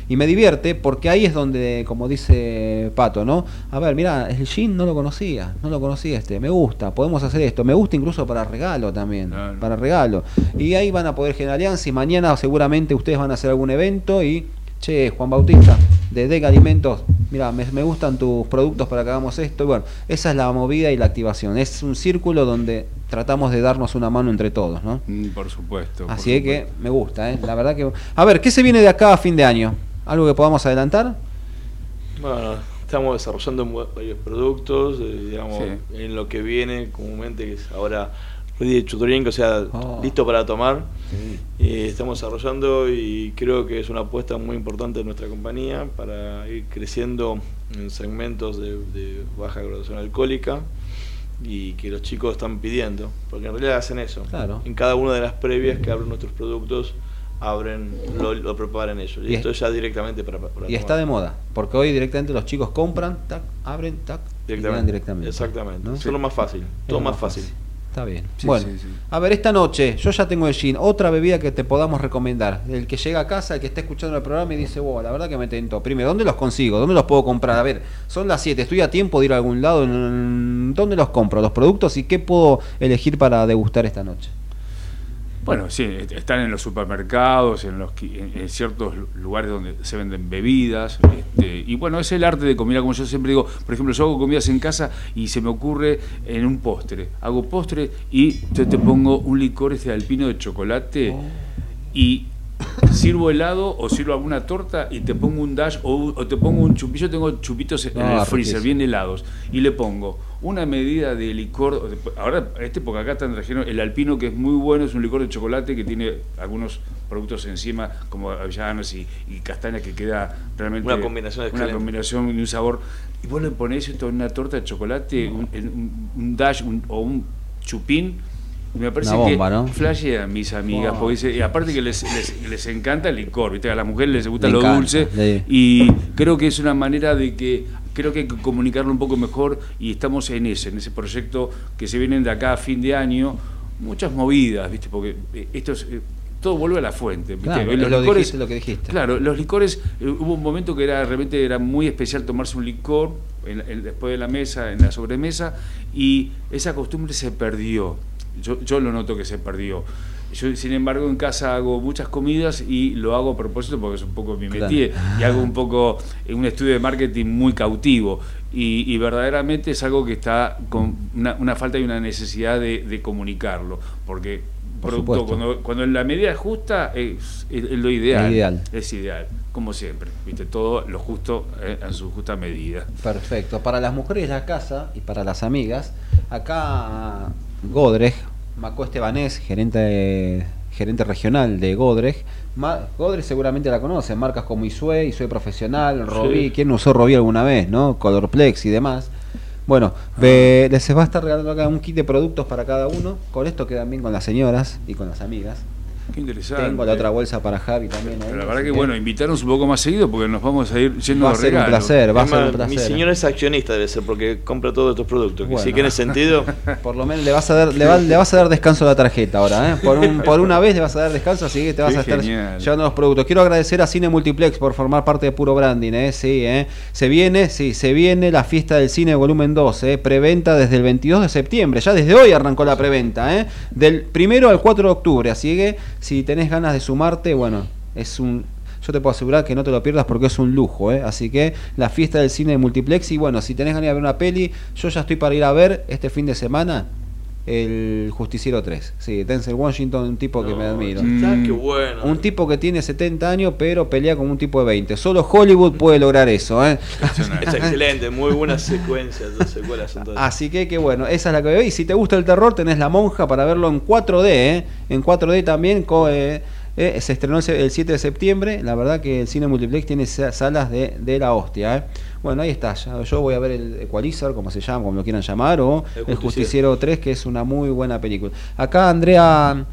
Y me divierte porque ahí es donde, como dice Pato, ¿no? A ver, mira, el gin no lo conocía, no lo conocía este, me gusta, podemos hacer esto, me gusta incluso para regalo también, para regalo. Y ahí van a poder generar alianza y mañana seguramente ustedes van a hacer algún evento y, che, Juan Bautista, de Deca Alimentos, mira, me, me gustan tus productos para que hagamos esto. Y bueno, esa es la movida y la activación. Es un círculo donde tratamos de darnos una mano entre todos, ¿no? Mm, Por supuesto. por Así es supuesto. que me gusta, ¿eh? La verdad que... A ver, ¿qué se viene de acá a fin de año? ¿Algo que podamos adelantar? Bueno, estamos desarrollando varios productos, eh, digamos, Sí. en lo que viene comúnmente, que es ahora ready to drink, o sea, Oh. listo para tomar. Eh, estamos desarrollando y creo que es una apuesta muy importante de nuestra compañía para ir creciendo en segmentos de, de baja graduación alcohólica y que los chicos están pidiendo, porque en realidad hacen eso. Claro. En cada una de las previas que abren nuestros productos, abren, lo, lo preparan ellos. Y, Y esto ya directamente para, para Y tomar. está de moda, porque hoy directamente los chicos compran, tac, abren, tac, Directamente. Exactamente. ¿no? Eso es lo más fácil. Todo más fácil. Está bien. Sí, bueno, sí, sí. a ver, esta noche yo ya tengo el gin, otra bebida que te podamos recomendar. El que llega a casa, el que está escuchando el programa y dice, wow, la verdad que me tentó. Primero, ¿dónde los consigo? ¿Dónde los puedo comprar? A ver, son las 7, estoy a tiempo de ir a algún lado. Mm, ¿Dónde los compro? ¿Los productos y qué puedo elegir para degustar esta noche? Bueno, sí, est- están en los supermercados, en, los, en, ciertos lu- lugares donde se venden bebidas. este, y bueno, es el arte de comida, como yo siempre digo. Por ejemplo, yo hago comidas en casa y se me ocurre en un postre. Hago postre y yo te pongo un licor este alpino de chocolate y sirvo helado o sirvo alguna torta y te pongo un dash o, o te pongo un chupito. Yo tengo chupitos en Ah, el freezer, bien helados, y le pongo una medida de licor. Ahora, este, porque acá están trajeron el alpino, que es muy bueno, es un licor de chocolate que tiene algunos productos encima, como avellanas y, y castañas, que queda realmente. Una combinación Una combinación y un sabor. Y vos le ponés esto en una torta de chocolate, un, un- un dash un- o un chupín. Me parece Una bomba, que ¿no? flashean mis amigas, Wow. porque dice- y aparte que les, les, les encanta el licor, ¿viste? a las mujeres les gusta lo dulce y creo que es una manera de que creo que hay que comunicarlo un poco mejor y estamos en ese, en ese proyecto que se vienen de acá a fin de año, muchas movidas, ¿viste? Porque eh, esto es, eh, todo vuelve a la fuente, ¿viste? Claro, Los lo, licores- dijiste, lo que dijiste. Claro, los licores, eh, hubo un momento que era realmente era muy especial tomarse un licor en- en- después de la mesa, en la sobremesa, y esa costumbre se perdió. Yo, yo lo noto que se perdió. Yo, sin embargo, en casa hago muchas comidas y lo hago a propósito porque es un poco mi Claro. métier y hago un poco un estudio de marketing muy cautivo. Y, y verdaderamente es algo que está con una, una falta y una necesidad de, de comunicarlo. Porque Por producto, cuando, cuando en la medida es justa es, es- es lo ideal. Es ideal. Es ideal, como siempre. ¿Viste? Todo lo justo eh, en su justa medida. Perfecto. Para las mujeres de la casa y para las amigas, acá Godrej, Maco Estebanés, gerente, gerente regional de Godrej. Ma- Godrej seguramente la conocen, marcas como Isue, Isue Profesional, Robí, Sí. ¿quién no usó Robí alguna vez? ¿no? Colorplex y demás. Bueno, ve- les va a estar regalando acá un kit de productos para cada uno. Con esto quedan bien con las señoras y con las amigas. Qué interesante. Tengo la otra bolsa para Javi también. ahí, Pero la así verdad que, bueno, invitarnos un poco más seguido porque nos vamos a ir yendo Va a ser un placer, va a Es ser un placer. Mi señora es accionista, debe ser, porque compra todos estos productos. Bueno. Que sí que en ese sentido. Por lo menos le vas a dar, le, va- le vas a dar descanso a la tarjeta ahora, ¿eh? Por, un- por una vez le vas a dar descanso, así que te vas Qué a estar genial. llevando los productos. Quiero agradecer a Cine Multiplex por formar parte de Puro Branding, ¿eh? Sí, ¿eh? Se viene, sí, se viene la fiesta del cine volumen 2, ¿eh? Preventa desde el 22 de septiembre, ya desde hoy arrancó la preventa, ¿eh? Del primero al 4 de octubre, así que si tenés ganas de sumarte, bueno, es un... Yo te puedo asegurar que no te lo pierdas porque es un lujo, ¿eh? Así que la fiesta del cine de multiplex y bueno, si tenés ganas de ver una peli, yo ya estoy para ir a ver este fin de semana el Justiciero 3. Sí, Denzel Washington, un tipo que me admiro. Ah, qué bueno. Un tipo que tiene 70 años pero pelea con un tipo de 20. Solo Hollywood puede lograr eso, ¿eh? Es excelente, muy buenas secuencias, dos secuelas entonces. Así que, que bueno, esa es la que veo. Y si te gusta el terror, tenés La Monja para verlo en 4D, ¿eh? En 4D también. co- eh, eh, se estrenó el se- el 7 de septiembre. La verdad que el cine multiplex tiene sa- salas de, de la hostia, ¿eh? Bueno, ahí está. yo voy a ver el Equalizer, como se llama, como lo quieran llamar, o El El Justiciero. Justiciero 3, que es una muy buena película. Acá Andrea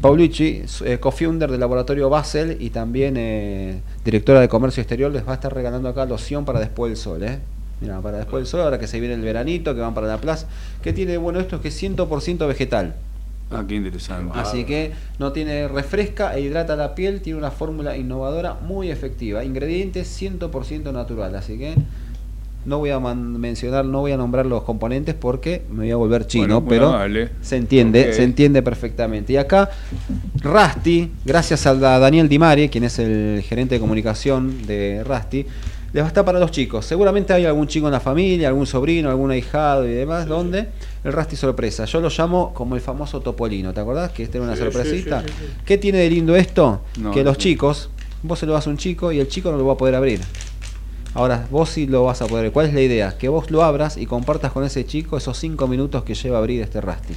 Paulucci, eh, co-founder del laboratorio Basel y también eh, directora de comercio exterior, les va a estar regalando acá loción para después del sol, ¿eh? Mira, para después del sol, ahora que se viene el veranito, que van para la plaza. ¿Qué tiene bueno esto? Es que es 100% vegetal. Ah, qué interesante. Así que no tiene refresca e hidrata la piel, tiene una fórmula innovadora muy efectiva. Ingredientes 100% natural, así que no voy a mencionar, no voy a nombrar los componentes porque me voy a volver chino, Bueno, pero se entiende, se entiende perfectamente. Y acá Rasti, gracias a da- Daniel Di Mari, quien es el gerente de comunicación de Rasti, les va a estar para los chicos. Seguramente hay algún chico en la familia, algún sobrino, algún ahijado y demás, donde el Rasti sorpresa. Yo lo llamo como el famoso Topolino, ¿te acordás? Que este era una Sí, sorpresita. sí, sí, sí, sí. ¿Qué tiene de lindo esto? No, que los sí. chicos, vos se lo das a un chico y el chico no lo va a poder abrir. Ahora, vos sí lo vas a poder. ¿Cuál es la idea? Que vos lo abras y compartas con ese chico esos cinco minutos que lleva a abrir este Rasti.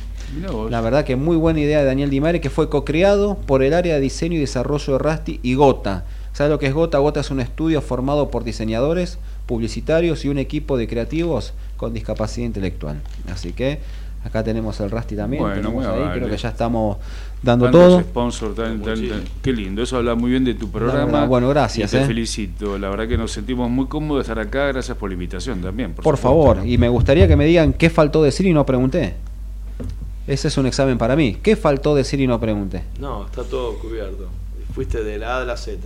La verdad que muy buena idea de Daniel Dimare, que fue co-creado por el área de diseño y desarrollo de Rasti y Gota. ¿Sabes lo que es Gota? Gota es un estudio formado por diseñadores, publicitarios y un equipo de creativos con discapacidad intelectual. Así que acá tenemos el Rasti también. Bueno, muy ahí, creo que ya estamos dando todo. sponsors, tan- tan- tan- qué lindo, eso habla muy bien de tu programa. verdad, bueno, gracias, Y te eh. felicito, la verdad que nos sentimos muy cómodos de estar acá, gracias por la invitación también. Por, supuesto, favor, y me gustaría que me digan qué faltó decir y no pregunté. Ese es un examen para mí. ¿Qué faltó decir y no pregunté? No, está todo cubierto. Fuiste de la A a la Z.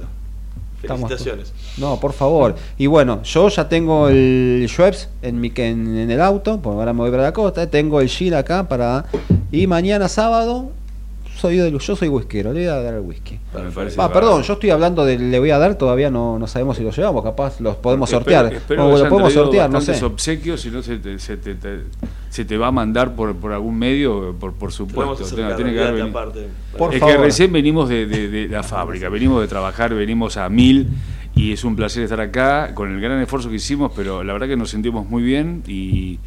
Estamos- Felicitaciones. No, por favor. Y bueno, yo ya tengo el Schweppes en, mi, en, en el auto, porque ahora me voy para la costa. Tengo el Gil acá para. Y mañana sábado, soy de, yo soy whiskero, le voy a dar el whisky. Ah, bárbaro. perdón, yo estoy hablando de le voy a dar, todavía no, no sabemos si lo llevamos, capaz los podemos Espero- sortear. espero o que lo podemos sortear, no sé. obsequios, si no se te, se te- te- se te va a mandar por, por algún medio, por, por supuesto. Tiene- que haber. Por es favor. que recién venimos de, de- de la fábrica, venimos de trabajar, venimos a mil y es un placer estar acá con el gran esfuerzo que hicimos, pero la verdad que nos sentimos muy bien y,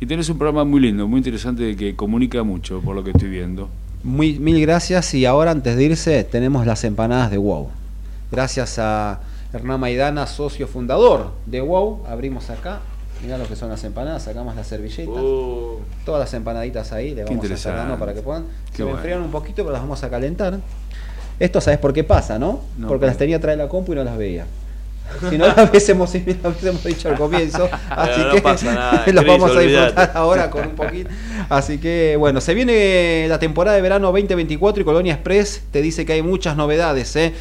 y tenés un programa muy lindo, muy interesante que comunica mucho por lo que estoy viendo. Muy, mil gracias y ahora antes de irse tenemos las empanadas de WOW. Gracias a Hernán Maidana, socio fundador de WOW, abrimos acá. Mirá lo que son las empanadas, sacamos las servilletas. Oh. Todas las empanaditas ahí, le vamos a estar dando para que puedan. Qué Se me bueno. enfriaron un poquito, pero las vamos a calentar. Esto sabes por qué pasa, ¿no? No, Porque pero- las tenía atrás de la compu y no las veía. Si no las hubiésemos, si no las hubiésemos dicho al comienzo, así no que nada, los vamos a olvidate. disfrutar ahora con un poquito. Así que bueno, se viene la temporada de verano 2024 y Colonia Express te dice que hay muchas novedades. ¿eh?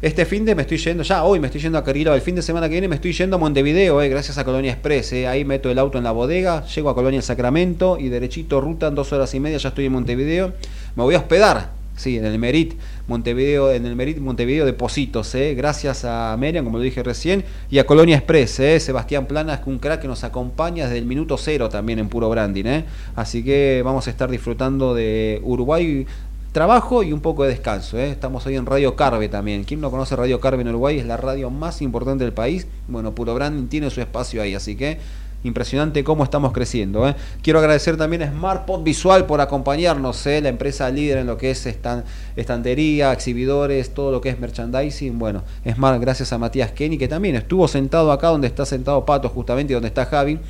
Este fin de me estoy yendo, ya hoy me estoy yendo a Carrillo, el fin de semana que viene me estoy yendo a Montevideo, eh, gracias a Colonia Express. eh. Ahí meto el auto en la bodega, llego a Colonia Sacramento y derechito ruta en dos horas y media ya estoy en Montevideo. Me voy a hospedar, sí, en el Merit Montevideo, en el Merit Montevideo de Positos, eh, gracias a Merian, como lo dije recién, y a Colonia Express, eh, Sebastián Planas, un crack que nos acompaña desde el minuto cero también en puro branding. eh. Así que vamos a estar disfrutando de Uruguay trabajo y un poco de descanso. ¿eh? Estamos hoy en Radio Carve también. Quien no conoce Radio Carve en Uruguay es la radio más importante del país. Bueno, Puro Branding tiene su espacio ahí, así que impresionante cómo estamos creciendo. ¿eh? Quiero agradecer también a Smart Pod Visual por acompañarnos, ¿eh? la empresa líder en lo que es estan- estantería, exhibidores, todo lo que es merchandising. Bueno, Smart, gracias a Matías Kenny, que también estuvo sentado acá donde está sentado Pato, justamente y donde está Javi.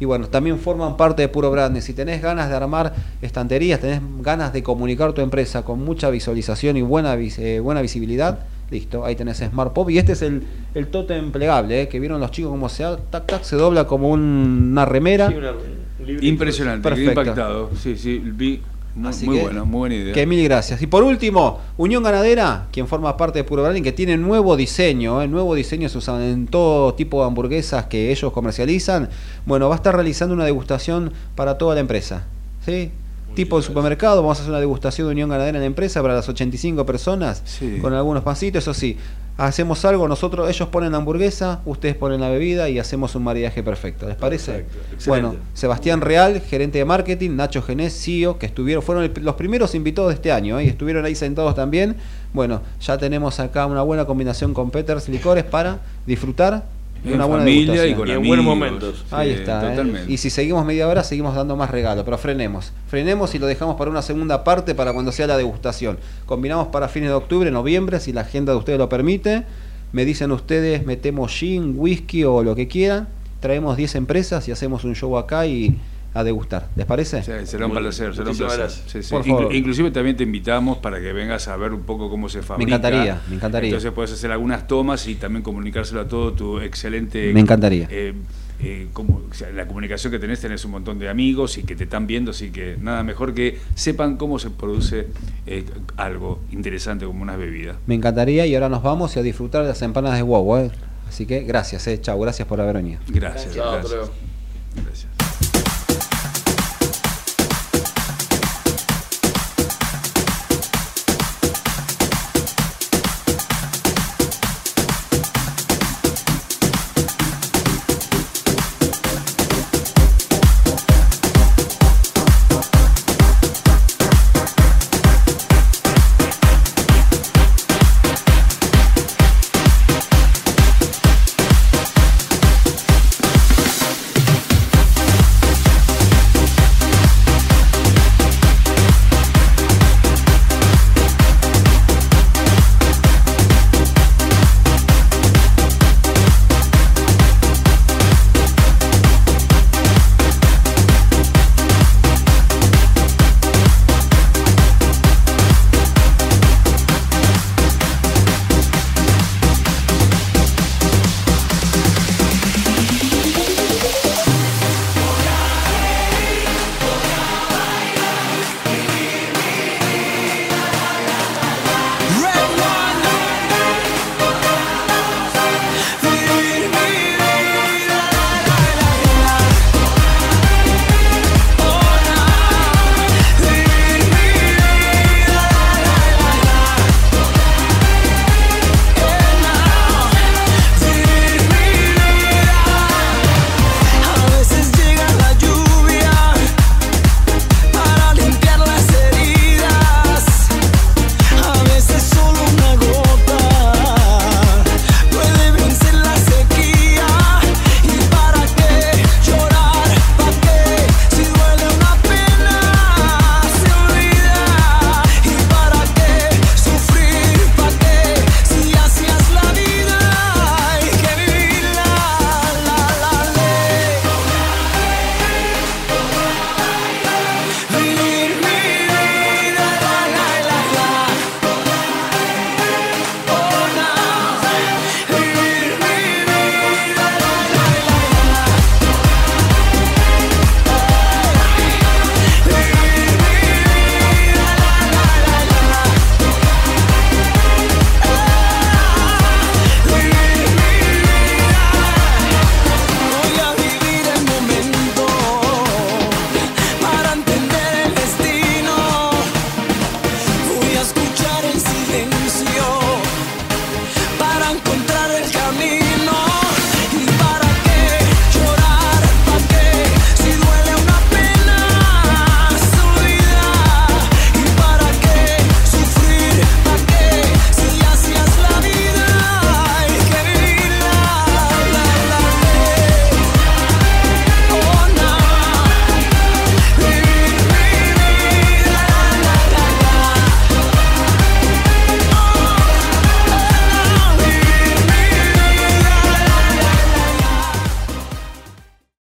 Y bueno, también forman parte de Puro Branding. Si tenés ganas de armar estanterías, tenés ganas de comunicar tu empresa con mucha visualización y buena, vis- eh, buena visibilidad, listo, ahí tenés Smart Pop. Y este es el, el tótem plegable, eh, que vieron los chicos cómo se, da, tac, tac, se dobla como un- una remera. Sí, una- un. Impresionante, impactado. Sí, sí, vi. Muy, Así muy que- bueno, muy buena idea. Que mil gracias. Y por último, Unión Ganadera, quien forma parte de Puro Branding, que tiene nuevo diseño, ¿eh? nuevo diseño se usan en todo tipo de hamburguesas que ellos comercializan. Bueno, va a estar realizando una degustación para toda la empresa. ¿Sí? Tipo de supermercado, vamos a hacer una degustación de Unión Ganadera en la empresa para las 85 personas, Sí. con algunos pancitos, eso sí. Hacemos algo, nosotros, ellos ponen la hamburguesa, ustedes ponen la bebida y hacemos un maridaje perfecto. ¿Les parece? Perfecto. Bueno, Sebastián Real, gerente de marketing, Nacho Genés, CEO, que estuvieron, fueron el- los primeros invitados de este año ¿eh? y estuvieron ahí sentados también. Bueno, ya tenemos acá una buena combinación con Peters Licores para disfrutar En una buena familia degustación. y con Y en amigos. buenos momentos. Ahí Sí, está. ¿eh? Y si seguimos media hora, seguimos dando más regalo, pero frenemos. Frenemos y lo dejamos para una segunda parte para cuando sea la degustación. Combinamos para fines de octubre, noviembre, si la agenda de ustedes lo permite. Me dicen ustedes, metemos gin, whisky o lo que quieran. Traemos 10 empresas y hacemos un show acá y a degustar. ¿Les parece? Sí, será un placer, será un muchísimas placer. gracias. Sí, sí. Por Inclu- favor. inclusive también te invitamos para que vengas a ver un poco cómo se fabrica. encantaría, me encantaría. Entonces puedes hacer algunas tomas y también comunicárselo a todo tu excelente... Me encantaría. eh, eh, como, o sea, la comunicación que tenés, tenés un montón de amigos y que te están viendo, así que nada mejor que sepan cómo se produce eh, algo interesante como unas bebidas. Me encantaría y ahora nos vamos y a disfrutar de las empanadas de wow. ¿eh? Así que gracias, eh. chao, gracias por haber venido. Gracias, Chao, gracias. Gracias.